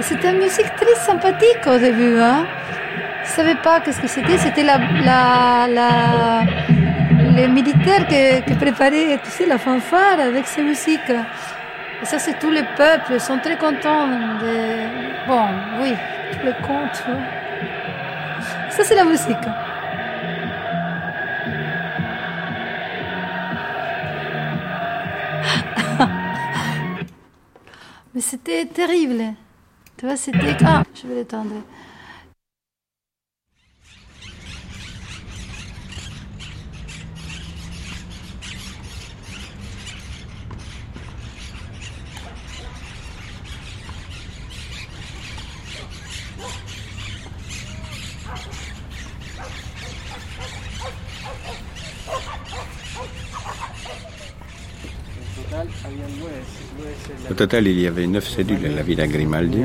C'était une musique très sympathique au début, hein. Je savais pas qu'est-ce que c'était. C'était la, la, la les militaires qui, préparaient tu sais, la fanfare avec ces musiques. Et ça, c'est tous les peuples, sont très contents. Bon, oui, le conte. Ça, c'est la musique. Mais c'était terrible. Tu vois, c'était... Ah, je vais l'étendre. Au total, il y avait neuf cellules à la Villa Grimaldi.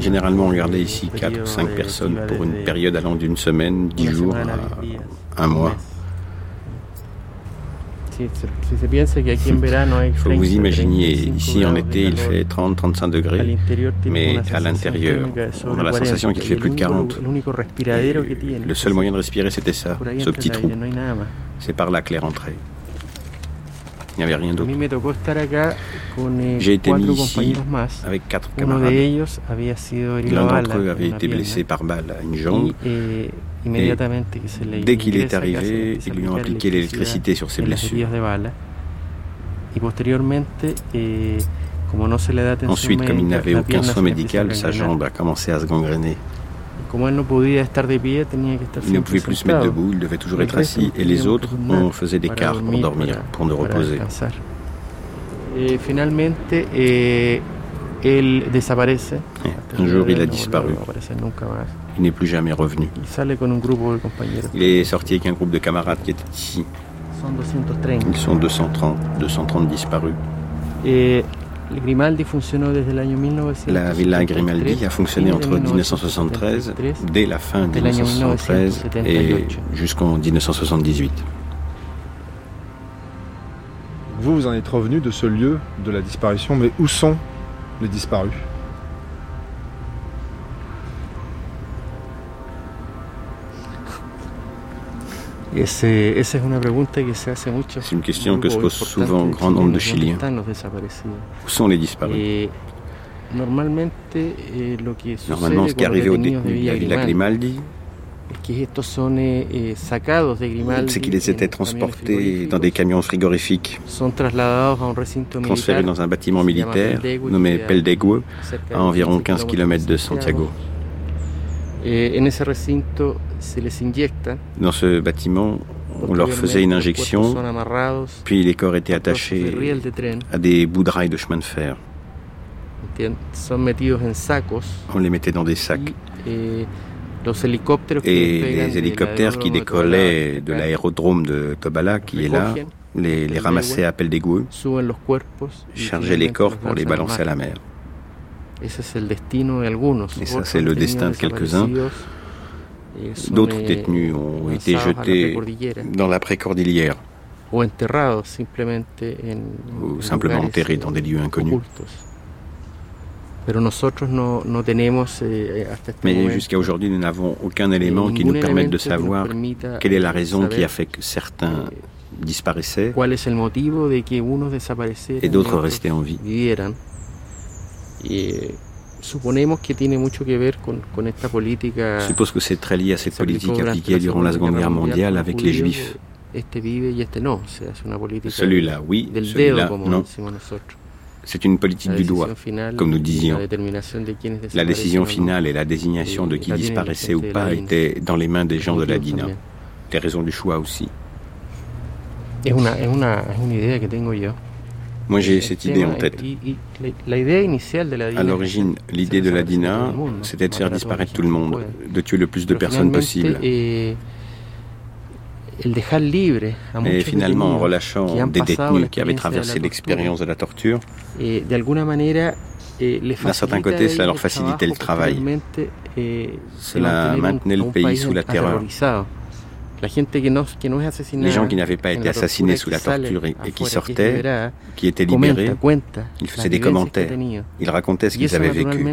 Généralement, on gardait ici quatre ou cinq personnes pour une période allant d'une semaine, dix jours à un mois. Il faut vous imaginer, ici en été il fait 30-35 degrés, mais à l'intérieur, on a la sensation qu'il fait plus de 40. le seul moyen de respirer, c'était ça, ce petit trou. C'est par là que l'air entrait. Il n'y avait rien d'autre. Eh, J'ai été mis ici avec quatre camarades. L'un d'entre eux avait été blessé par balle à une jambe. Eh, et dès qu'il est arrivé, ils lui ont appliqué l'électricité sur ses blessures. Eh, Ensuite, comme il n'avait aucun soin médical, sa jambe a commencé à se gangréner. Il ne pouvait plus se mettre debout, il devait toujours être assis. Et les autres, on faisait des quarts pour dormir, pour nous reposer. Et finalement, eh, un jour, il a disparu. Il n'est plus jamais revenu. Il est sorti avec un groupe de camarades qui étaient ici. Ils sont 230, 230 disparus. Et la Villa Grimaldi a fonctionné entre 1973, dès la fin de 1973 et jusqu'en 1978. Vous, vous en êtes revenu de ce lieu de la disparition, mais où sont les disparus? C'est une question que se pose souvent un grand nombre de Chiliens. Où sont les disparus Normalement, ce qui est arrivé aux détenus de la Villa Grimaldi, c'est qu'ils étaient transportés dans des camions frigorifiques, transférés dans un bâtiment militaire nommé Peldegue, à environ 15 km de Santiago. Eh, dans ce bâtiment, on leur faisait une injection, puis les corps étaient attachés à des bouts de rails de chemin de fer. On les mettait dans des sacs. Et les hélicoptères qui décollaient de l'aérodrome de Tobala, qui est là, les, les ramassaient à pelle d'égout, chargeaient les corps pour les balancer à la mer. Et ça, c'est le destin de quelques-uns. D'autres détenus ont été jetés dans l'après-cordillère ou simplement enterrés dans des lieux inconnus. Eh, Mais jusqu'à aujourd'hui, nous n'avons aucun élément qui nous permette de savoir quelle est la raison qui a fait que certains disparaissaient et d'autres restaient en vie. Que tiene mucho que ver con, con esta política. Je suppose que c'est très lié à cette politique appliquée durant la Seconde Guerre mondiale avec les Juifs. Este vive y este no. C'est una política celui-là, oui, celui-là, non. C'est une politique du doigt, comme nous disions. La décision finale et la désignation de qui disparaissait ou pas étaient dans les mains des gens de la DINA. Les raisons du choix aussi. Es una idea que tengo yo. Moi, j'ai cette idée en tête. À l'origine, l'idée de la DINA, c'était de faire disparaître tout le monde, de tuer le plus de personnes possible. Et finalement, en relâchant des détenus qui avaient traversé l'expérience de la torture, d'un certain côté, cela leur facilitait le travail. Cela maintenait le pays sous la terreur. Les gens qui n'avaient pas été assassinés sous la torture et, qui sortaient, qui étaient libérés, ils faisaient des commentaires, ils racontaient ce qu'ils avaient vécu.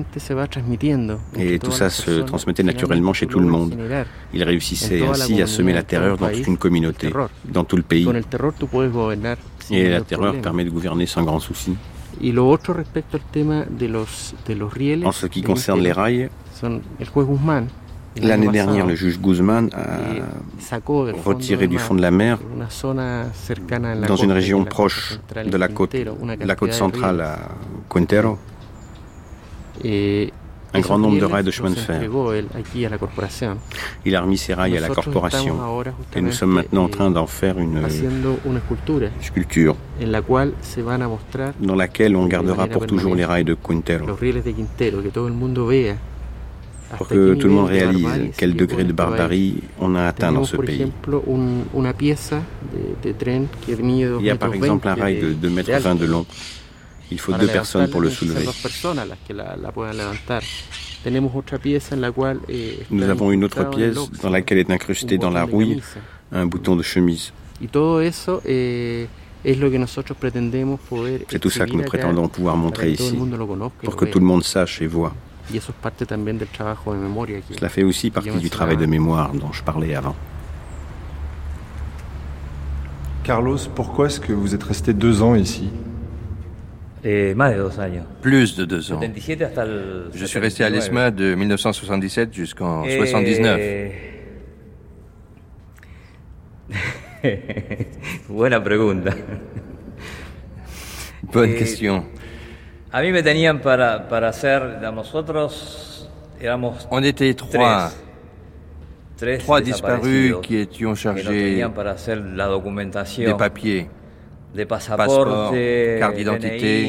Et tout ça se transmettait naturellement chez tout le monde. Ils réussissaient ainsi à semer la terreur dans toute une communauté, dans tout le pays. Et la terreur permet de gouverner sans grand souci. En ce qui concerne les rails, L'année dernière, le juge Guzman a retiré du fond de la mer, dans une région proche de la côte, la côte centrale à Quintero, un grand nombre de rails de chemin de fer. Il a remis ces rails à la corporation. et nous sommes maintenant en train d'en faire une sculpture dans laquelle on gardera pour toujours les rails de Quintero pour que tout le monde réalise quel degré de barbarie on a atteint dans ce pays. Il y a par exemple un rail de 2 mètres 20 de long. Il faut deux personnes pour le soulever. Nous avons une autre pièce dans laquelle est incrusté dans la rouille un bouton de chemise. C'est tout ça que nous prétendons pouvoir montrer ici, pour que tout le monde sache et voit. Cela fait aussi partie du travail de mémoire dont je parlais avant. Carlos, pourquoi est-ce que vous êtes resté deux ans ici? Eh, Plus de deux ans. Je suis resté à l'ESMA de 1977 jusqu'en 1979. Eh, Buena pregunta. Bonne eh, question. A mí me tenían para, para hacer, nosotros éramos On était trois. Tres, trois disparus qui étions chargés que para hacer la documentación des papiers, de passeport, carte d'identité,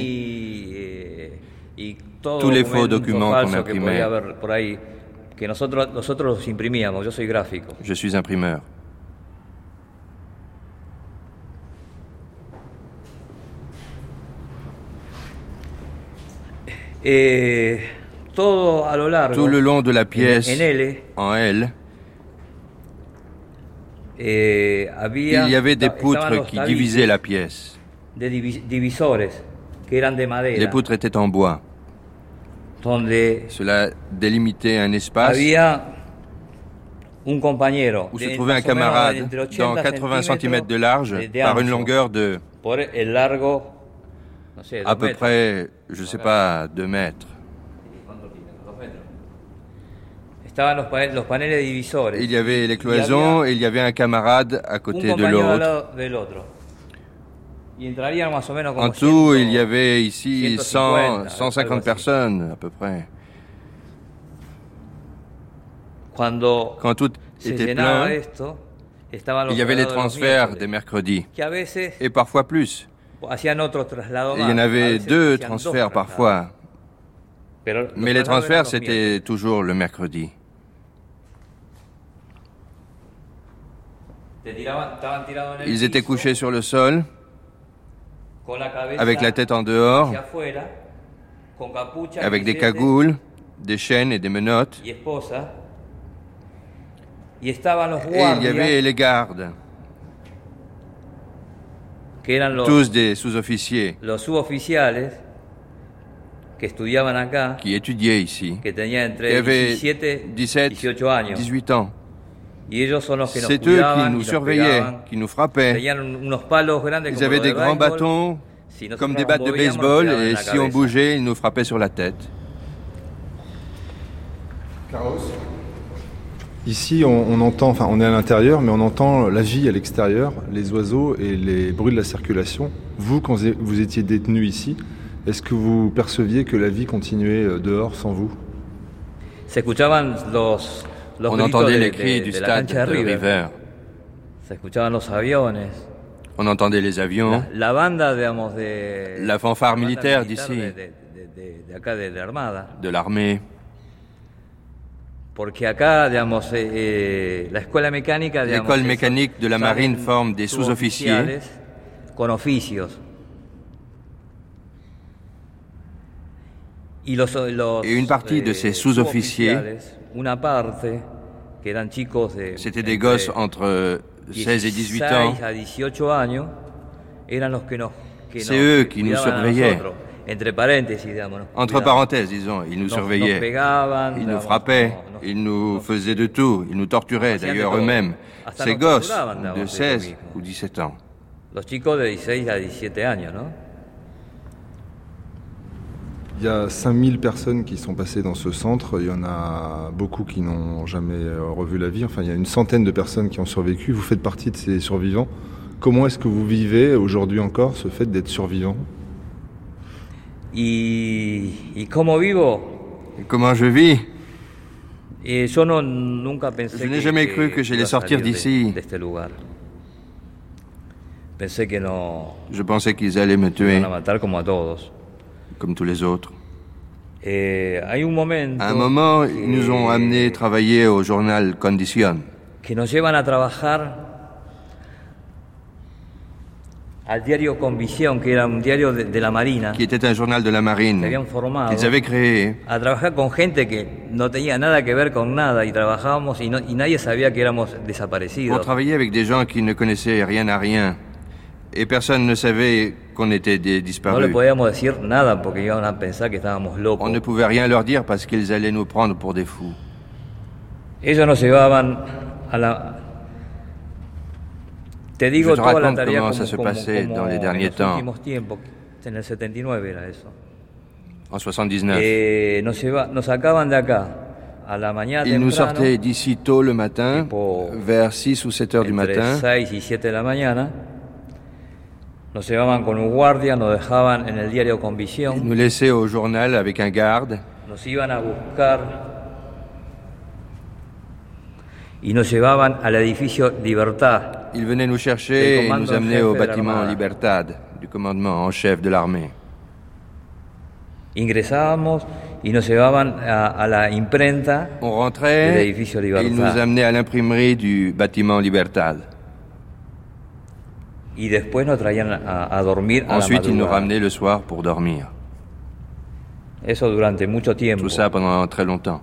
eh, tous les faux documents qu'on imprimait. Que nosotros, nosotros imprimíamos, yo soy gráfico. Je suis imprimeur. Et todo a lo largo, Tout le long de la pièce, en, L, en L, eh, había, il y avait des poutres qui divisaient la pièce. De divisores, que eran de madera, les poutres étaient en bois. Donde Cela délimitait un espace había un compañero où se trouvait un camarade dans 80 cm de large par une longueur de por el largo à peu près, je ne sais pas, deux mètres. Il y avait les cloisons et il y avait un camarade à côté de l'autre. En tout, il y avait ici 100, 150 personnes à peu près. Quand tout était plein, il y avait les transferts des mercredis, et parfois plus. Il y en avait deux transferts parfois. Mais les transferts, c'était toujours le mercredi. Ils étaient couchés sur le sol, avec la tête en dehors, avec des cagoules, des chaînes et des menottes. Et il y avait les gardes tous des sous-officiers los suboficiales que estudiaban acá, qui étudiaient ici, que tenían entre qui avaient 17, 17 18 años. 18 ans. Y ellos son los que nos C'est eux qui nous surveillaient, qui nous frappaient. Tenían unos palos grandes Ils avaient des grands bâtons, si comme des battes de baseball, et si on bougeait, ils nous frappaient sur la tête. Carlos Ici, on, entend, enfin, on est à l'intérieur, mais on entend la vie à l'extérieur, les oiseaux et les bruits de la circulation. Vous, quand vous étiez détenu ici, est-ce que vous perceviez que la vie continuait euh, dehors sans vous? On entendait les cris du stade de River. On entendait les avions. La fanfare militaire d'ici. De l'armée. Porque acá, digamos, eh, eh, la escuela mecánica, l'école mécanique de la marine forme des sous-officiers con oficios. Et une partie de ces eh, sous-officiers, c'était des gosses entre 16 et 18 ans. À 18 años, eran los que nos, que C'est eux qui nous surveillaient. Entre paréntesis, digamos. Entre parenthèses, disons, ils nous surveillaient. Ils nous frappaient. Ils nous faisaient de tout, ils nous torturaient d'ailleurs eux-mêmes. Ces gosses de 16 ou 17 ans. Los chicos de 16 a 17 años, ¿no? Il y a 5000 personnes qui sont passées dans ce centre. Il y en a beaucoup qui n'ont jamais euh, revu la vie. Enfin, il y a une centaine de personnes qui ont survécu. Vous faites partie de ces survivants. Comment est-ce que vous vivez aujourd'hui encore ce fait d'être survivant? Et, comment vivo? Comment je vis? Je n'ai jamais cru que j'allais sortir d'ici. Je pensais qu'ils allaient me tuer comme tous les autres. Eh, à un moment, ils nous ont amenés travailler au journal Condition. Que nos llevan a trabajar al diario Convicción, que era un diario de, de, la Marina. Qui était un journal de la marine. Qu'ils avaient créé. A trabajar con gente que no tenía nada que ver con nada y trabajábamos y, no, y nadie sabía que éramos desaparecidos. Pour travailler avec des gens qui ne connaissaient rien à rien. Et personne ne savait qu'on était disparus. No le podíamos decir nada porque iban a pensar que estábamos locos. On ne pouvait rien leur dire parce qu'ils allaient nous prendre pour des fous. Ellos nos llevaban a la Te digo Je te toda la tarea comment como, ça se passait como, dans les derniers temps. Tiempos, en el 79 era eso. En 79. Eh, nos, lleva, nos sacaban de acá a la mañana Ils nous sortaient d'ici tôt le matin, vers 6 ou 7 heures du matin. 6 y 7 de la mañana. Nos llevaban con un guardia, nos dejaban en el diario con visión. Nous laissaient au journal avec un garde. Nos iban a buscar y nos llevaban al edificio Libertad. Ils venaient nous chercher et nous amenaient au bâtiment Libertad du commandement en chef de l'armée. On rentrait. Et ils nous amenaient à l'imprimerie du bâtiment Libertad. Ensuite, ils nous ramenaient le soir pour dormir. Tout ça pendant très longtemps.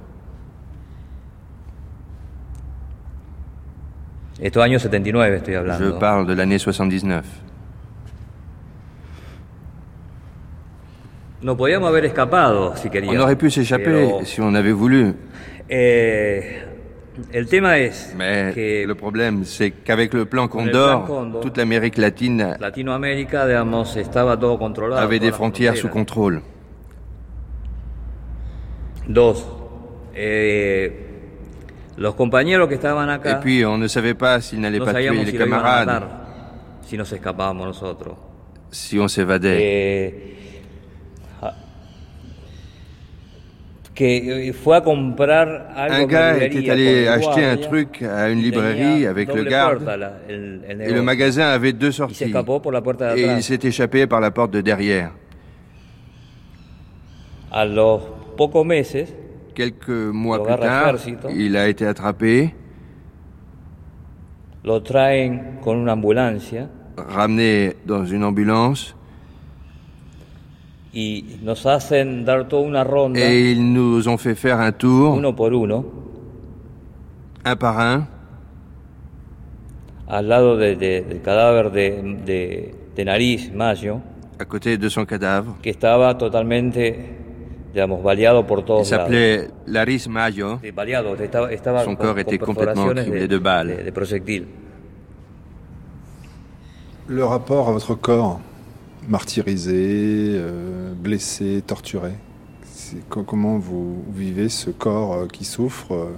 Esto año 79 estoy hablando. Je parle de l'année 79. No podíamos haber escapado si queríamos. On aurait pu s'échapper pero, si on avait voulu. Eh, El tema es Mais que le problème, c'est qu'avec le plan Condor, Condor toute l'Amérique latine digamos, estaba todo controlado, avait des frontières sous contrôle. Dos, eh, los compañeros que estaban acá, Et puis, on ne savait pas s'ils n'allaient no pas tuer les camarades. Si nos escapábamos nosotros. Si on s'évadait. Eh, que eh, fue a comprar algo un gars était allé acheter un truc à une librairie avec le garde et le magasin avait deux sorties et il s'est échappé par la porte de derrière. A los pocos meses, quelques mois plus tard, il a été attrapé. Lo traen con una ambulancia. Ramené dans une ambulance. y nos hacen dar toda una ronda. Et ils nous ont fait faire un tour. Uno por uno. Un par un. Al lado de, de, del cadáver de, de, de Nariz Mayo. À côté de son cadavre. Que estaba totalmente, digamos, baleado por todos Il s'appelait Laris Mayo. Sí, baleado, estaba, estaba son corps était complètement criblé de balles. De, de projectiles. Le rapport à votre corps martyrisé, euh, blessé, torturé. Comment vous vivez ce corps euh, qui souffre euh,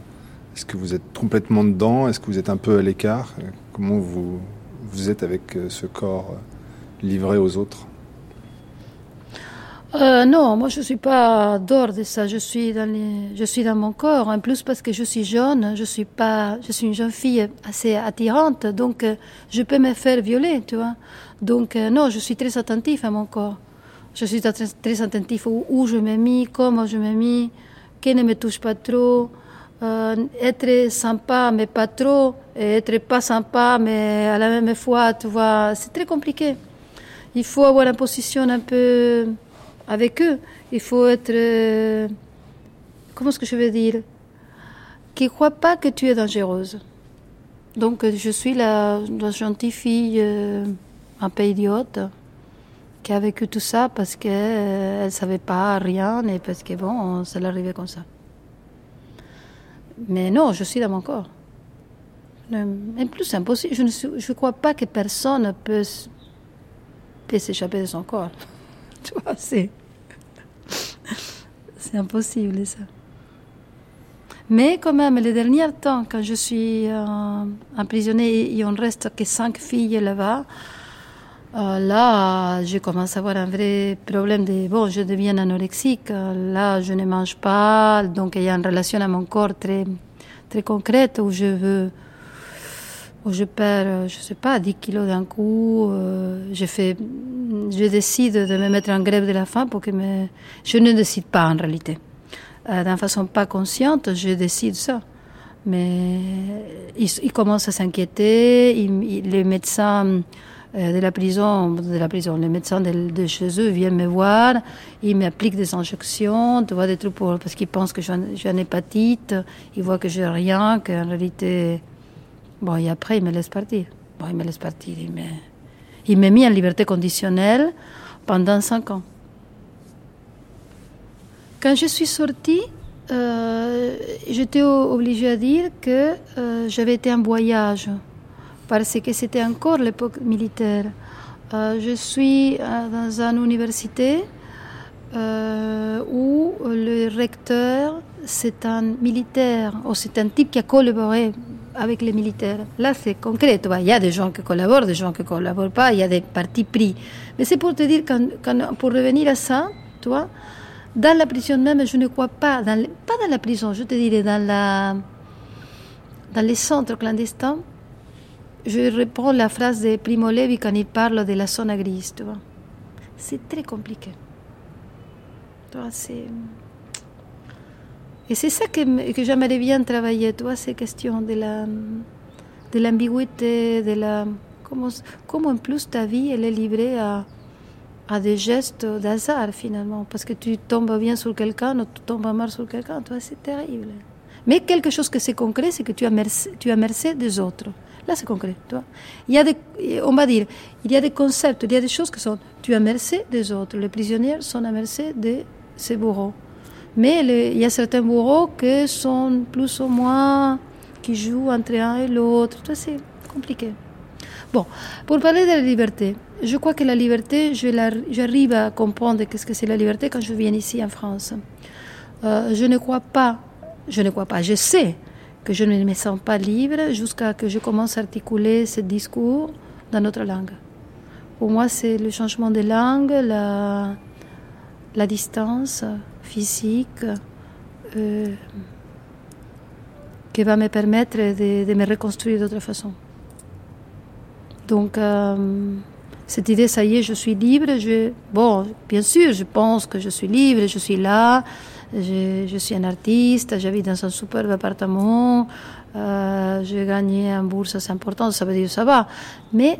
Est-ce que vous êtes complètement dedans Est-ce que vous êtes un peu à l'écart Comment vous, vous êtes avec ce corps livré aux autres? Euh, non, moi je suis pas dehors de ça. Je suis dans les, je suis dans mon corps. En plus parce que je suis jeune, je suis pas, je suis une jeune fille assez attirante, donc euh, je peux me faire violer, tu vois. Donc euh, non, je suis très attentif à mon corps. Je suis très, très attentif où, où, je me mis, comment je me mis, qui ne me touche pas trop. Être sympa mais pas trop, et être pas sympa mais à la même fois, tu vois, c'est très compliqué. Il faut avoir une position un peu avec eux. Il faut être, euh, comment est-ce que je veux dire, qui ne croient pas que tu es dangereuse. Donc euh, je suis la, gentille fille euh, un peu idiote qui a vécu tout ça parce qu'elle ne savait pas rien et parce que bon, ça l'arrivait comme ça. Mais non, je suis dans mon corps. En plus, impossible. Je ne crois pas que personne peut, peut s'échapper de son corps. C'est impossible ça. Mais quand même, les derniers temps, quand je suis euh, emprisonnée et on reste que cinq filles là-bas, euh, là, je commence à avoir un vrai problème de, bon, je deviens anorexique, là, je ne mange pas, donc il y a une relation à mon corps très, très concrète où je veux, où je perds, je sais pas, 10 kilos d'un coup, euh, je fais, je décide de me mettre en grève de la faim pour que je ne décide pas en réalité. Euh, d'une façon pas consciente, je décide ça. Mais il, commence à s'inquiéter, les médecins euh, de la prison, de la prison, les médecins de, chez eux viennent me voir, ils m'appliquent des injections, tu vois, des trucs pour, parce qu'ils pensent que j'ai une hépatite, ils voient que j'ai rien, qu'en réalité, bon, et après ils me laissent partir. Bon, ils me laissent partir, ils m'ont mis en liberté conditionnelle pendant cinq ans. Quand je suis sortie, euh, j'étais obligée à dire que euh, j'avais été en voyage, parce que c'était encore l'époque militaire. Euh, je suis dans une université où le recteur, c'est un militaire, ou c'est un type qui a collaboré avec les militaires. Là, c'est concret. Il y a des gens qui collaborent, des gens qui ne collaborent pas, il y a des partis pris. Mais c'est pour te dire, pour revenir à ça, toi, dans la prison même, je ne crois pas, pas dans la prison, je te dirais dans, la, dans les centres clandestins, je reprends la phrase de Primo Levi quand il parle de la zone grise, tu vois. C'est très compliqué. Tu vois, c'est... Et c'est ça que, que j'aimerais bien travailler, tu vois, ces questions de la de l'ambiguïté, de la comment, comment en plus ta vie elle est livrée à, à des gestes d'hasard finalement, parce que tu tombes bien sur quelqu'un ou tu tombes mal sur quelqu'un, toi c'est terrible. Mais quelque chose que c'est concret, c'est que tu as mercé, tu as mercé des autres. Là c'est concret, toi. Il y a on va dire, il y a des concepts, il y a des choses qui sont, tu as mercé des autres. Les prisonniers sont à mercé de ces bourreaux. Mais il y a certains bourreaux qui sont plus ou moins, qui jouent entre un et l'autre. C'est compliqué. Bon, pour parler de la liberté, je crois que la liberté, j'arrive à comprendre qu'est-ce que c'est la liberté quand je viens ici en France. Euh, je ne crois pas, je ne crois pas, je sais que je ne me sens pas libre jusqu'à que je commence à articuler ce discours dans notre langue. Pour moi, c'est le changement de langue, la, la distance physique euh, qui va me permettre de, me reconstruire d'autre façon. Donc, euh, cette idée, ça y est, je suis libre. Je, bon, bien sûr, je pense que je suis libre, je suis là, je, suis un artiste, j'habite dans un superbe appartement, euh, j'ai gagné en bourse, c'est important, ça veut dire ça va. Mais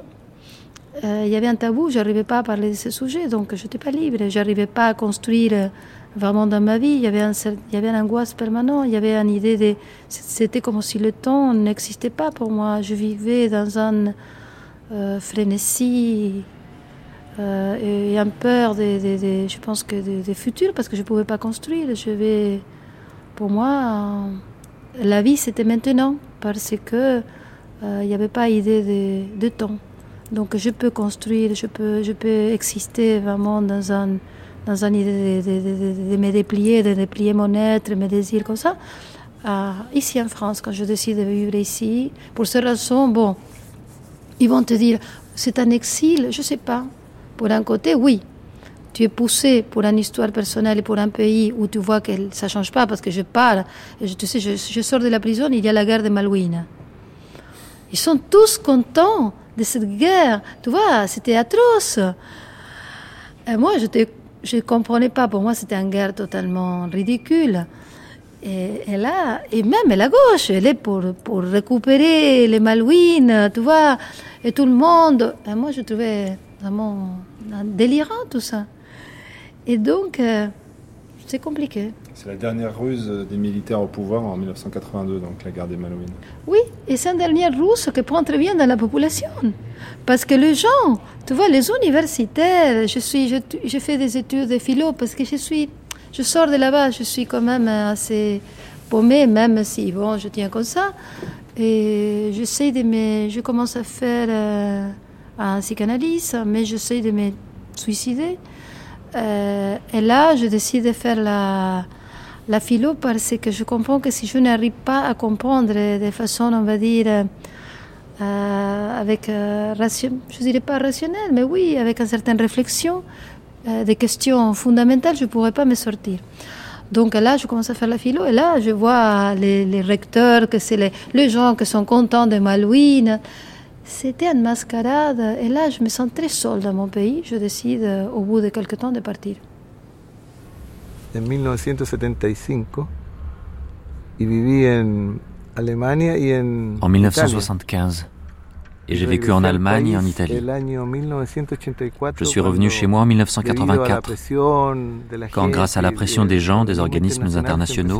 euh, il y avait un tabou, je n'arrivais pas à parler de ce sujet, donc je n'étais pas libre, je n'arrivais pas à construire vraiment dans ma vie. Il y avait un, il y avait une angoisse permanente, il y avait une idée de. C'était comme si le temps n'existait pas pour moi. Je vivais dans un euh, frénésie euh, et un peur des, je pense que des, futurs parce que je ne pouvais pas construire. Je vais, pour moi, la vie c'était maintenant parce que euh, il n'y avait pas idée de, de, temps. Donc je peux construire, je peux, je peux exister vraiment dans un dans une idée de, me déplier, de déplier mon être, mes désirs comme ça. ici en France, quand je décide de vivre ici, pour ces raisons, bon, ils vont te dire, c'est un exil, je ne sais pas. Pour un côté, oui. Tu es poussé pour une histoire personnelle et pour un pays où tu vois que ça ne change pas parce que je pars. Je, tu sais, je, sors de la prison, il y a la guerre de Malouine. Ils sont tous contents de cette guerre. Tu vois, c'était atroce. Et moi, je ne comprenais pas. Pour moi, c'était une guerre totalement ridicule. Et, là, et même la gauche, elle est pour, pour récupérer les Malouines, tu vois, et tout le monde. Et moi, je trouvais vraiment délirant tout ça. Et donc, euh, c'est compliqué. C'est la dernière ruse des militaires au pouvoir en 1982, donc la guerre des Malouines. Oui, et c'est une dernière ruse qui prend très bien dans la population. Parce que les gens, tu vois, les universitaires, je, suis, je, fais des études de philo parce que je suis je sors de là-bas, je suis quand même assez paumée, même si, bon, je tiens comme ça. Et j'essaie de me... Je commence à faire euh, un psychanalyse, mais j'essaie de me suicider. Euh, et là, je décide de faire la, la philo parce que je comprends que si je n'arrive pas à comprendre de façon, on va dire, euh, avec, euh, je dirais pas rationnelle, mais oui, avec une certaine réflexion, euh, des questions fondamentales, je ne pourrais pas me sortir. Donc là, je commence à faire la philo et là, je vois les, recteurs, que c'est les, les, gens qui sont contents de Malouine. C'était une mascarade et là, je me sens très seule dans mon pays. Je décide au bout de quelques temps de partir. En 1975 y viví en Alemania y en En 1975. Et j'ai vécu en Allemagne et en Italie. Je suis revenu chez moi en 1984, quand grâce à la pression des gens, des organismes internationaux,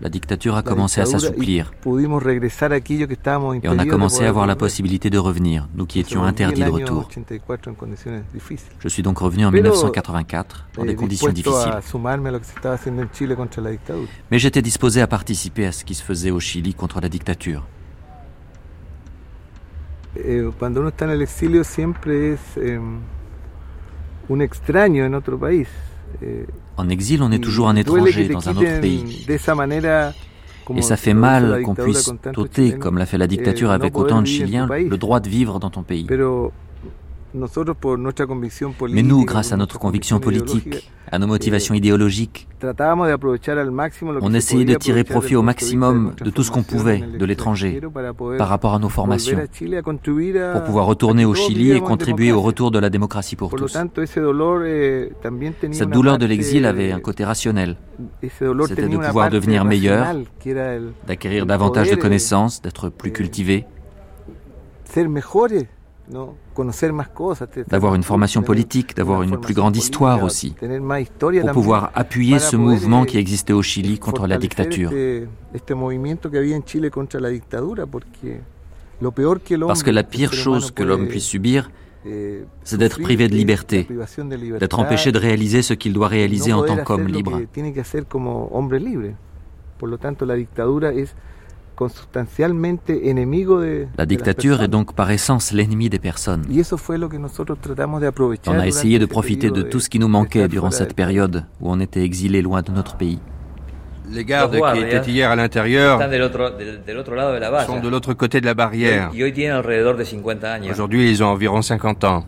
la dictature a commencé à s'assouplir. Et on a commencé à avoir la possibilité de revenir, nous qui étions interdits de retour. Je suis donc revenu en 1984 dans des conditions difficiles. Mais j'étais disposé à participer à ce qui se faisait au Chili contre la dictature. Eh, en eh. Eh, exil, on est toujours un étranger dans un autre pays. Et ça fait mal qu'on puisse t'ôter, comme l'a fait la dictature avec autant de Chiliens, le droit de vivre dans ton pays. Mais nous, grâce à notre conviction politique, à nos motivations idéologiques, on essayait de tirer profit au maximum de tout ce qu'on pouvait de l'étranger par rapport à nos formations, pour pouvoir retourner au Chili et contribuer au retour de la démocratie pour tous. Cette douleur de l'exil avait un côté rationnel. C'était de pouvoir devenir meilleur, d'acquérir davantage de connaissances, d'être plus cultivé d'avoir une formation politique, d'avoir une plus grande histoire aussi, pour pouvoir appuyer ce mouvement qui existait au Chili contre la dictature. Parce que la pire chose que l'homme puisse subir, eh, c'est d'être privé de liberté, d'être empêché de réaliser ce qu'il doit réaliser en tant qu'homme libre. La dictature est donc par essence l'ennemi des personnes. On a essayé de profiter de tout ce qui nous manquait durant cette période où on était exilé loin de notre pays. Les gardes qui étaient hier à l'intérieur sont de l'autre côté de la barrière. Aujourd'hui, ils ont environ 50 ans.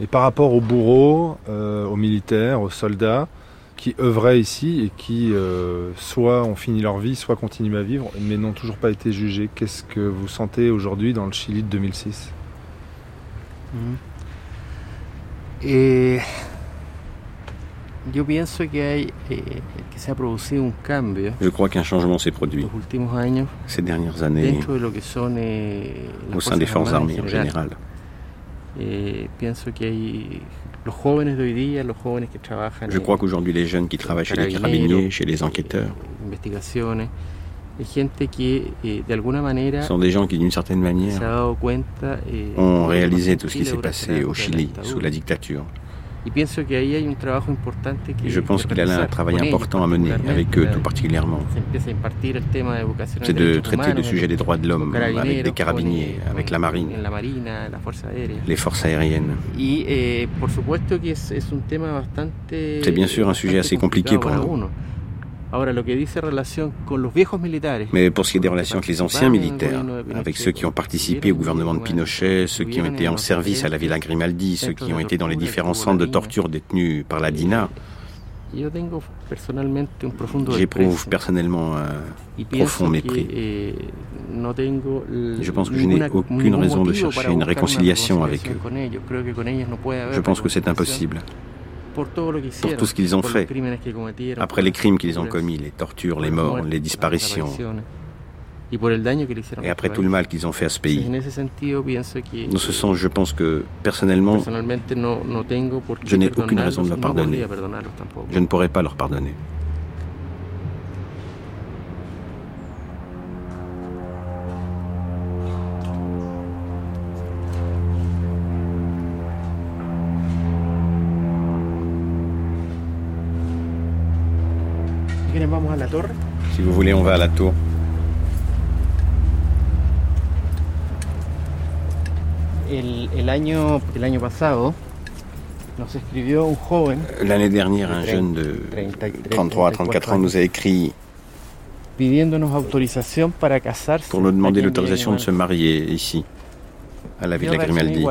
Et par rapport aux bourreaux, euh, aux militaires, aux soldats, qui œuvraient ici et qui euh, soit ont fini leur vie, soit continuent à vivre, mais n'ont toujours pas été jugés. Qu'est-ce que vous sentez aujourd'hui dans le Chili de 2006 eh, eh, Je crois qu'un changement s'est produit ces dernières années eh, au sein des forces armées en général. Je crois qu'aujourd'hui les jeunes qui travaillent chez les carabiniers, chez les enquêteurs, sont des gens qui d'une certaine manière ont réalisé tout ce qui s'est passé au Chili sous la dictature. Et je pense qu'il a un travail important à mener avec eux tout particulièrement. C'est de traiter le sujet des droits de l'homme avec des carabiniers, avec la marine, les forces aériennes. Eh, C'est bien sûr un sujet assez compliqué pour nous. Mais pour ce qui est des relations avec les anciens militaires, avec ceux qui ont participé au gouvernement de Pinochet, ceux qui ont été en service à la Villa Grimaldi, ceux qui ont été dans les différents centres de torture détenus par la DINA, j'éprouve personnellement un profond mépris. Eh, je pense que je n'ai aucune raison de chercher une réconciliation avec eux. Je pense que c'est impossible pour tout ce qu'ils ont fait, après les crimes qu'ils ont commis, les tortures, les morts, les disparitions, et après tout le mal qu'ils ont fait à ce pays. Dans ce sens, je pense que personnellement, je n'ai aucune raison de leur pardonner. Je ne pourrais pas leur pardonner. Si vous voulez, on va à la tour. L'année dernière, un jeune de 33 à 34 ans nous a écrit pour nous demander l'autorisation de se marier ici, à la Villa Grimaldi.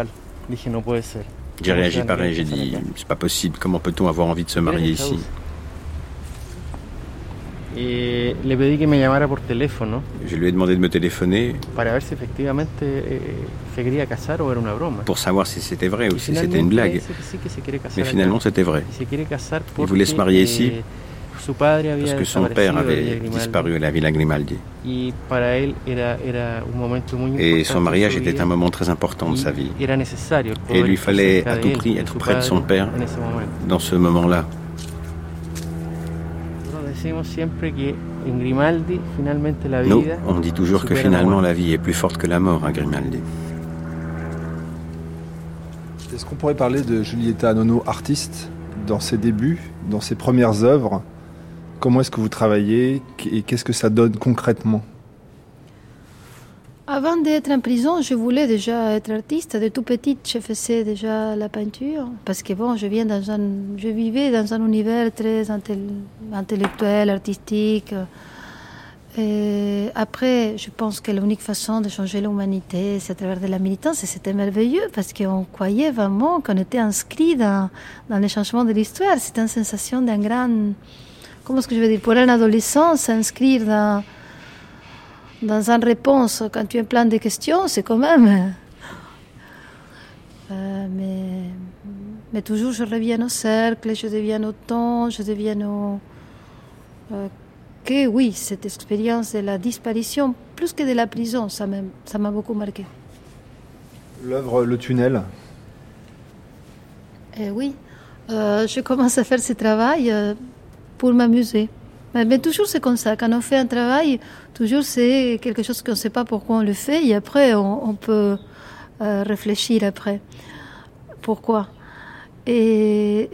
J'ai réagi pareil, j'ai dit, c'est pas possible, comment peut-on avoir envie de se marier ici? Je lui ai demandé de me téléphoner pour savoir si c'était vrai ou si c'était une blague. Mais finalement, c'était vrai. Il voulait se marier ici parce que son père avait disparu à la Villa Grimaldi. Et son mariage était un moment très important de sa vie. Et il lui fallait à tout prix être près de son père dans ce moment-là. Nous, on dit toujours que finalement la vie est plus forte que la mort à Grimaldi. Est-ce qu'on pourrait parler de Julieta Nono, artiste, dans ses débuts, dans ses premières œuvres? Comment est-ce que vous travaillez? Et qu'est-ce que ça donne concrètement? Avant d'être en prison, je voulais déjà être artiste. De tout petite, je faisais déjà la peinture parce que bon, je viens dans un, je vivais dans un univers très intellectuel, artistique. Et après, je pense que l'unique façon de changer l'humanité, c'est à travers de la militance. Et c'était merveilleux parce qu'on croyait vraiment qu'on était inscrit dans, dans le changement de l'histoire. C'était une sensation d'un grand comment est-ce que je veux dire, pour un adolescent, s'inscrire dans, dans une réponse quand tu as plein de questions, c'est quand même. Euh, mais, mais toujours, je reviens au cercle, je deviens au temps, je deviens au. Euh, que oui, cette expérience de la disparition, plus que de la prison, ça m'a beaucoup marqué. L'œuvre Le Tunnel eh Oui, euh, je commence à faire ce travail pour m'amuser. Mais, toujours c'est comme ça. Quand on fait un travail, toujours c'est quelque chose qu'on ne sait pas pourquoi on le fait et après on, peut euh, réfléchir après. Pourquoi Et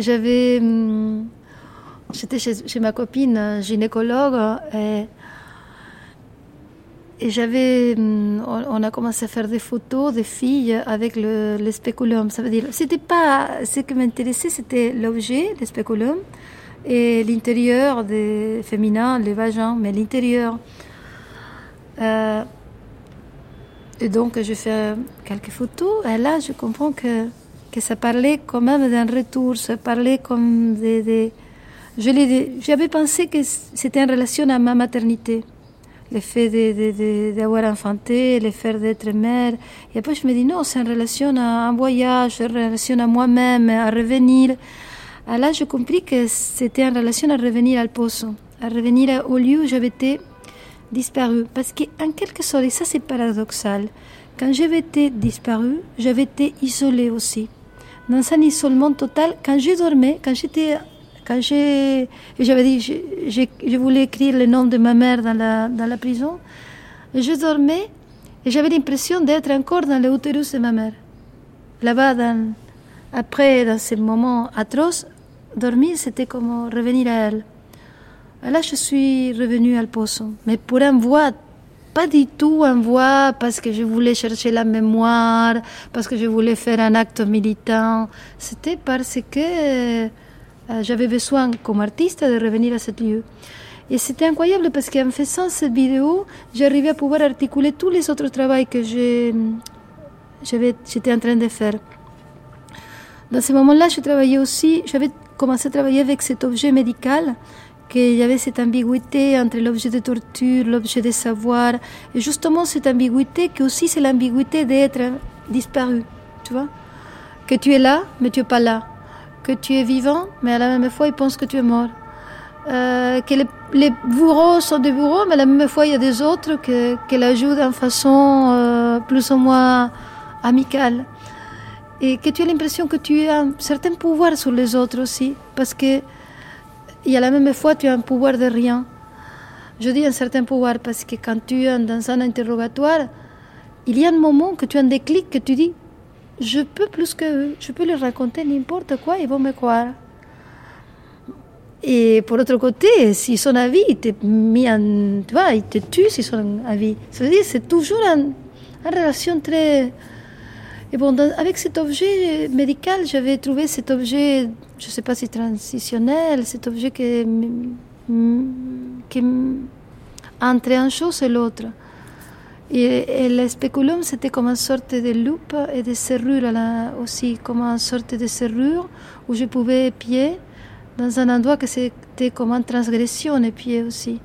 j'avais. Hum, j'étais chez, ma copine gynécologue et, j'avais. Hum, on, a commencé à faire des photos des filles avec le, le spéculum. Ça veut dire. C'était pas. Ce qui m'intéressait, c'était l'objet, le spéculum et l'intérieur des féminins, les vagins, mais l'intérieur. Euh, et donc, je fais quelques photos, et là, je comprends que, que ça parlait quand même d'un retour, ça parlait comme des. des J'avais pensé que c'était en relation à ma maternité, le fait d'avoir enfanté, le fait d'être mère. Et après, je me dis non, c'est en relation à un voyage, en relation à moi-même, à revenir. Là, j'ai compris que c'était en relation à revenir al pozo, à revenir au lieu où j'avais été disparu. Parce qu'en quelque sorte, et ça c'est paradoxal, quand j'avais été disparu, j'avais été isolé aussi. Dans un isolement total, quand je dormais, quand j'étais quand j'avais dit, je, je, je, voulais écrire le nom de ma mère dans la, prison, je dormais et j'avais l'impression d'être encore dans l'utérus de ma mère. Là-bas, après, dans ces moments atroces, dormir, c'était comme revenir à elle. Là, je suis revenue à Pozo, mais pour un voix, pas du tout un voix parce que je voulais chercher la mémoire, parce que je voulais faire un acte militant. C'était parce que euh, j'avais besoin, comme artiste, de revenir à ce lieu. Et c'était incroyable parce qu'en faisant cette vidéo, j'arrivais à pouvoir articuler tous les autres travaux que j'étais en train de faire. Dans ce moment-là, je travaillais aussi, j'avais commencé à travailler avec cet objet médical, qu'il y avait cette ambiguïté entre l'objet de torture, l'objet de savoir, et justement cette ambiguïté qui aussi c'est l'ambiguïté d'être disparu, tu vois Que tu es là, mais tu n'es pas là. Que tu es vivant, mais à la même fois ils pensent que tu es mort. Euh, que les, bourreaux sont des bourreaux, mais à la même fois il y a des autres que, qui l'ajoutent d'une façon euh, plus ou moins amicale et que tu as l'impression que tu as un certain pouvoir sur les autres aussi, parce que y a la même fois tu as un pouvoir de rien. Je dis un certain pouvoir parce que quand tu es dans un interrogatoire, il y a un moment que tu as un déclic que tu dis je peux plus que eux, je peux leur raconter n'importe quoi, ils vont me croire. Et pour l'autre côté, s'ils sont à vie, ils te, tu vois, ils tuent s'ils sont à vie. Ça veut dire c'est toujours une relation très Et bon, avec cet objet médical, j'avais trouvé cet objet, je ne sais pas si transitionnel, cet objet qui, qui entre une chose et l'autre. Et, le spéculum, c'était comme une sorte de loupe et de serrure là, aussi, comme une sorte de serrure où je pouvais pied dans un endroit que c'était comme une transgression et pied aussi.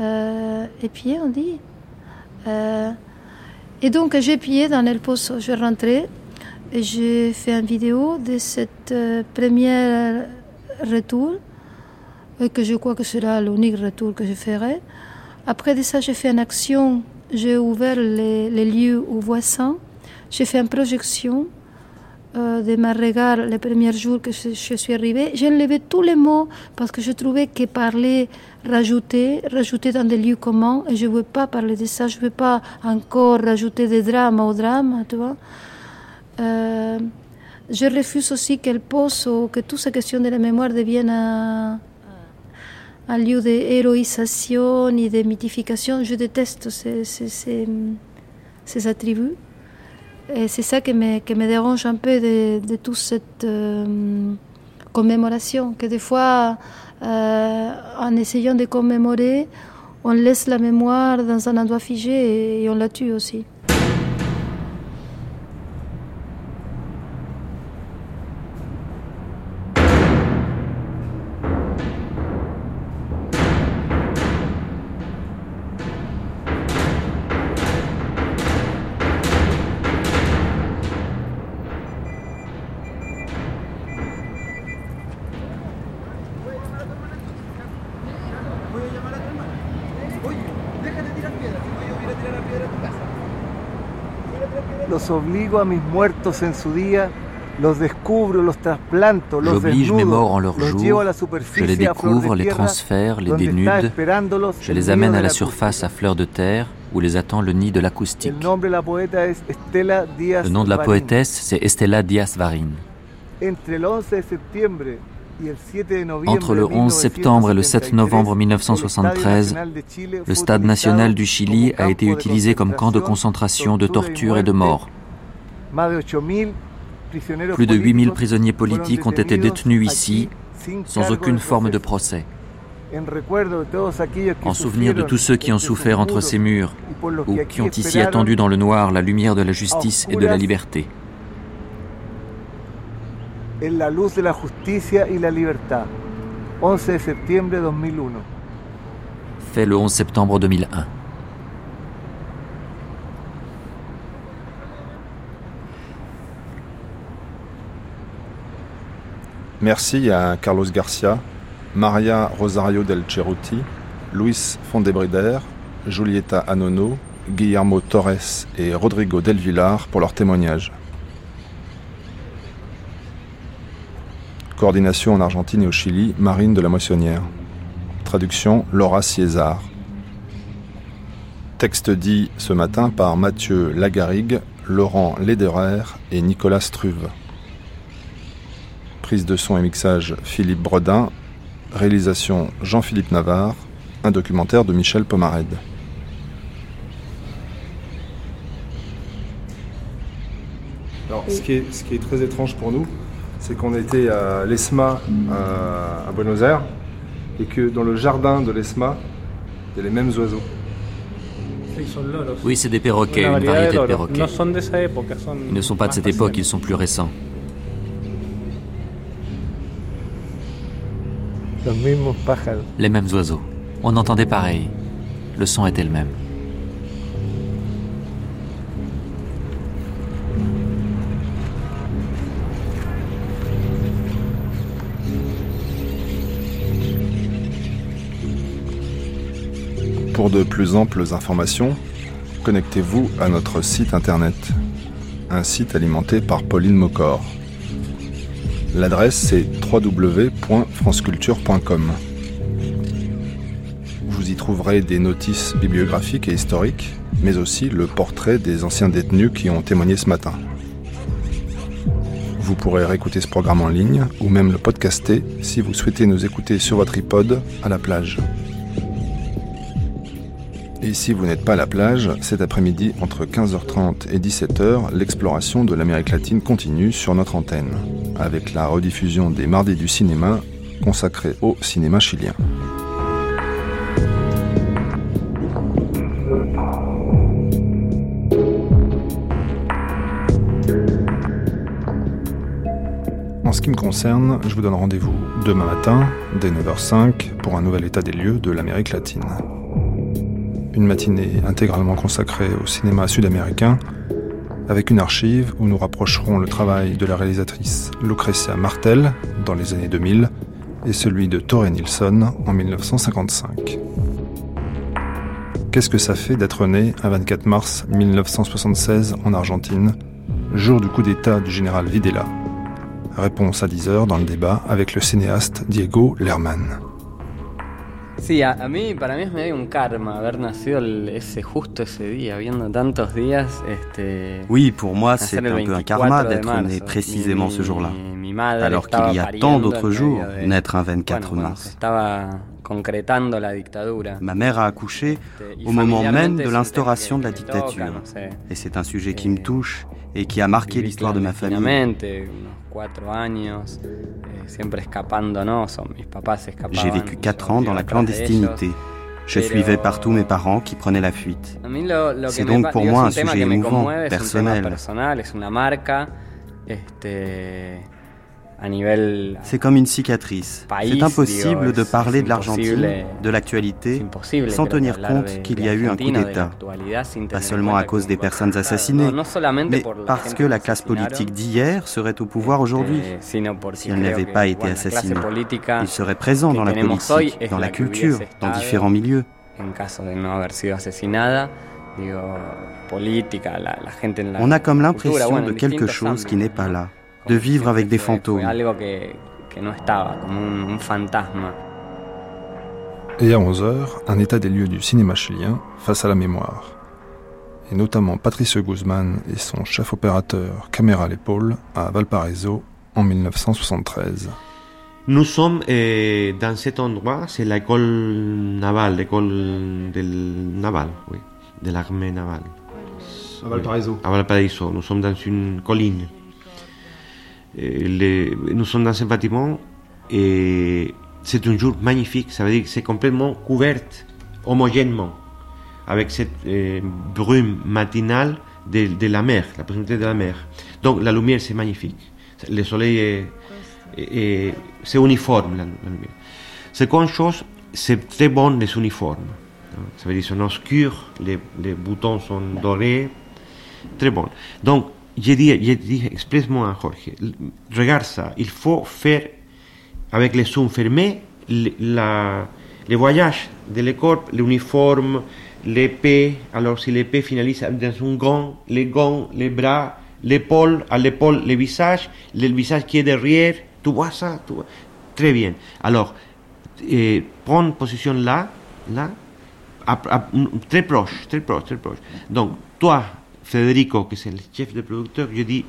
Euh, et pied, on dit. Euh, et donc j'ai pied dans le poste, je rentrais et j'ai fait une vidéo de cette euh, première retour, et que je crois que sera l'unique retour que je ferai. Après ça, j'ai fait une action j'ai ouvert les, lieux aux voisins. J'ai fait une projection euh, de ma regard les premiers jours que je, suis arrivée. J'ai enlevé tous les mots parce que je trouvais que parler, rajouter, rajouter dans des lieux communs, et je ne veux pas parler de ça, je ne veux pas encore rajouter des drames au drame, tu vois. Euh, je refuse aussi qu'elle pose ou que toutes ces questions de la mémoire deviennent un, un lieu d'héroïsation et de mythification. Je déteste ces, ces, ces, attributs. Et c'est ça qui me, dérange un peu de, de toute cette euh, commémoration, que des fois, euh, en essayant de commémorer, on laisse la mémoire dans un endroit figé et on la tue aussi. Obligo a mis muertos en su día, los descubro, los trasplanto, los J'oblige mes morts en leur jour, je les découvre, les transfère, les dénude, je les amène à la surface à fleur de terre, où les attend le nid de l'acoustique. Le nom de la poétesse, c'est Estela Díaz Varin. Entre le 11 de septembre entre le 11 septembre et le 7 novembre 1973, le Stade national du Chili a été utilisé comme camp de concentration, de torture et de mort. Plus de 8000 prisonniers politiques ont été détenus ici sans aucune forme de procès. En souvenir de tous ceux qui ont souffert entre ces murs ou qui ont ici attendu dans le noir la lumière de la justice et de la liberté en la luz de la justicia y la libertad. 11 de septiembre 2001. Fait le 11 septembre 2001. Merci à Carlos Garcia, Maria Rosario del Cerruti, Luis Fondebrider, Julieta Anono, Guillermo Torres et Rodrigo del Villar pour leur témoignage. Coordination en Argentine et au Chili, Marine de la Moissonnière. Traduction Laura César. Texte dit ce matin par Mathieu Lagarigue, Laurent Lederer et Nicolas Struve. Prise de son et mixage Philippe Bredin. Réalisation Jean-Philippe Navarre. Un documentaire de Michel Pomarède. Alors, ce qui est très étrange pour nous, c'est qu'on était à l'ESMA à, Buenos Aires et que dans le jardin de l'ESMA, il y a les mêmes oiseaux. Oui, c'est des perroquets, une variété de perroquets. Ils ne sont pas de cette époque, ils sont plus récents. Les mêmes oiseaux. On entendait pareil. Le son était le même. Pour de plus amples informations, connectez-vous à notre site internet, un site alimenté par Pauline Mocor. L'adresse c'est www.franceculture.com. Vous y trouverez des notices bibliographiques et historiques, mais aussi le portrait des anciens détenus qui ont témoigné ce matin. Vous pourrez réécouter ce programme en ligne ou même le podcaster si vous souhaitez nous écouter sur votre iPod à la plage. Et si vous n'êtes pas à la plage, cet après-midi, entre 15h30 et 17h, l'exploration de l'Amérique latine continue sur notre antenne, avec la rediffusion des Mardis du cinéma consacrés au cinéma chilien. En ce qui me concerne, je vous donne rendez-vous demain matin, dès 9h05, pour un nouvel état des lieux de l'Amérique latine une matinée intégralement consacrée au cinéma sud-américain, avec une archive où nous rapprocherons le travail de la réalisatrice Lucrecia Martel dans les années 2000 et celui de Torre Nilsson en 1955. Qu'est-ce que ça fait d'être né un 24 mars 1976 en Argentine, jour du coup d'État du général Videla? Réponse à 10h dans le débat avec le cinéaste Diego Lerman. Sí, a, a, mí, para mí es medio un karma haber nacido el, ese justo ese día, viendo tantos días. Este, oui, pour moi, c'est un peu un karma d'être né précisément ce jour-là. Alors qu'il y a tant d'autres jours, naître un 24 bueno, mars. Ma mère a accouché au moment même de l'instauration de la dictature. Et c'est un sujet qui me touche et qui a marqué l'histoire de ma famille. J'ai vécu quatre ans dans la clandestinité. Je suivais partout mes parents qui prenaient la fuite. C'est donc pour moi un sujet émouvant, personnel. C'est comme une cicatrice. C'est impossible de parler de l'Argentine, de l'actualité, sans tenir compte qu'il y a eu un coup d'État. Pas seulement à cause des personnes assassinées, mais parce que la classe politique d'hier serait au pouvoir aujourd'hui. Si elle n'avait pas été assassinée, il serait présent dans la politique, dans la culture, dans différents milieux. On a comme l'impression de quelque chose qui n'est pas là de vivre avec des fantômes. Et à 11h, un état des lieux du cinéma chilien face à la mémoire. Et notamment Patrice Guzman et son chef opérateur caméra à l'épaule à Valparaiso en 1973. Nous sommes eh, dans cet endroit, c'est l'école navale, l'école del naval, oui, de l'armée navale. À Valparaiso. À Valparaiso, nous sommes dans une colline. Les, nous sommes dans un bâtiment et c'est un jour magnifique, ça veut dire que c'est complètement couvert homogènement avec cette euh, brume matinale de, de, la mer, la proximité de la mer. Donc la lumière c'est magnifique, le soleil est, est, c'est uniforme la, la lumière. Seconde chose, c'est très bon les uniformes. Ça veut dire qu'ils sont obscurs, les, les boutons sont dorés, très bon. Donc j'ai dit, dit expressément à Jorge, regarde ça, il faut faire avec les zooms fermés la, les voyages de les corps, l'uniforme, l'épée, alors si l'épée finalise dans un gant, les gants, les bras, l'épaule, à l'épaule, le visage, le visage qui est derrière, tu vois ça, tu vois. Très bien. Alors, eh, prends position là, là, très proche, très proche, très proche. Donc, toi, Federico, que c'est le chef de producteur, je dis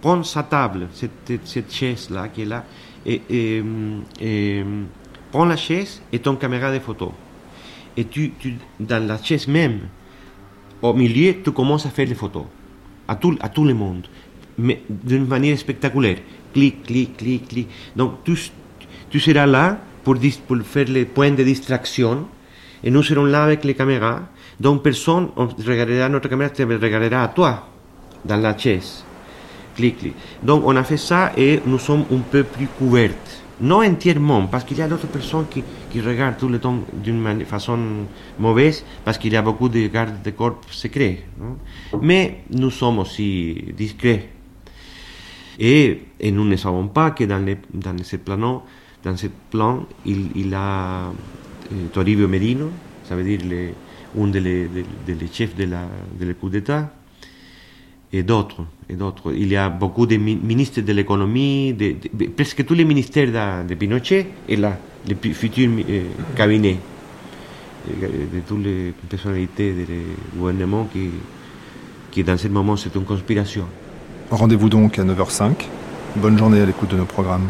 prends sa table, cette, cette chaise-là qui est là, prends la chaise et ton caméra de photo. Et tu, tu, dans la chaise même, au milieu, tu commences à faire des photos à tout, à tout le monde, mais d'une manière spectaculaire. Clic, clic, clic, clic. Donc tu, tu seras là pour, pour faire les points de distraction et nous serons là avec les caméras donc personne regardera notre caméra, te regardera à toi dans la chaise. Clic, clic. Donc on a fait ça et nous sommes un peu plus couvertes. Non entièrement, parce qu'il y a d'autres personnes qui, qui, regardent tout le temps d'une façon mauvaise, parce qu'il y a beaucoup de gardes de corps secrets. Non? Mais nous sommes aussi discrets. Et, et, nous ne savons pas que dans, les, dans ce plan, dans ce plan il, il a eh, Toribio Merino, ça veut dire les, un des de, de, de chefs de la, d'État, et d'autres. Il y a beaucoup de ministres de l'économie, presque tous les ministères de, Pinochet et là, les futurs euh, cabinets de toutes les personnalités du gouvernement qui, qui dans ce moment c'est une conspiration. Rendez-vous donc à 9h05. Bonne journée à l'écoute de nos programmes.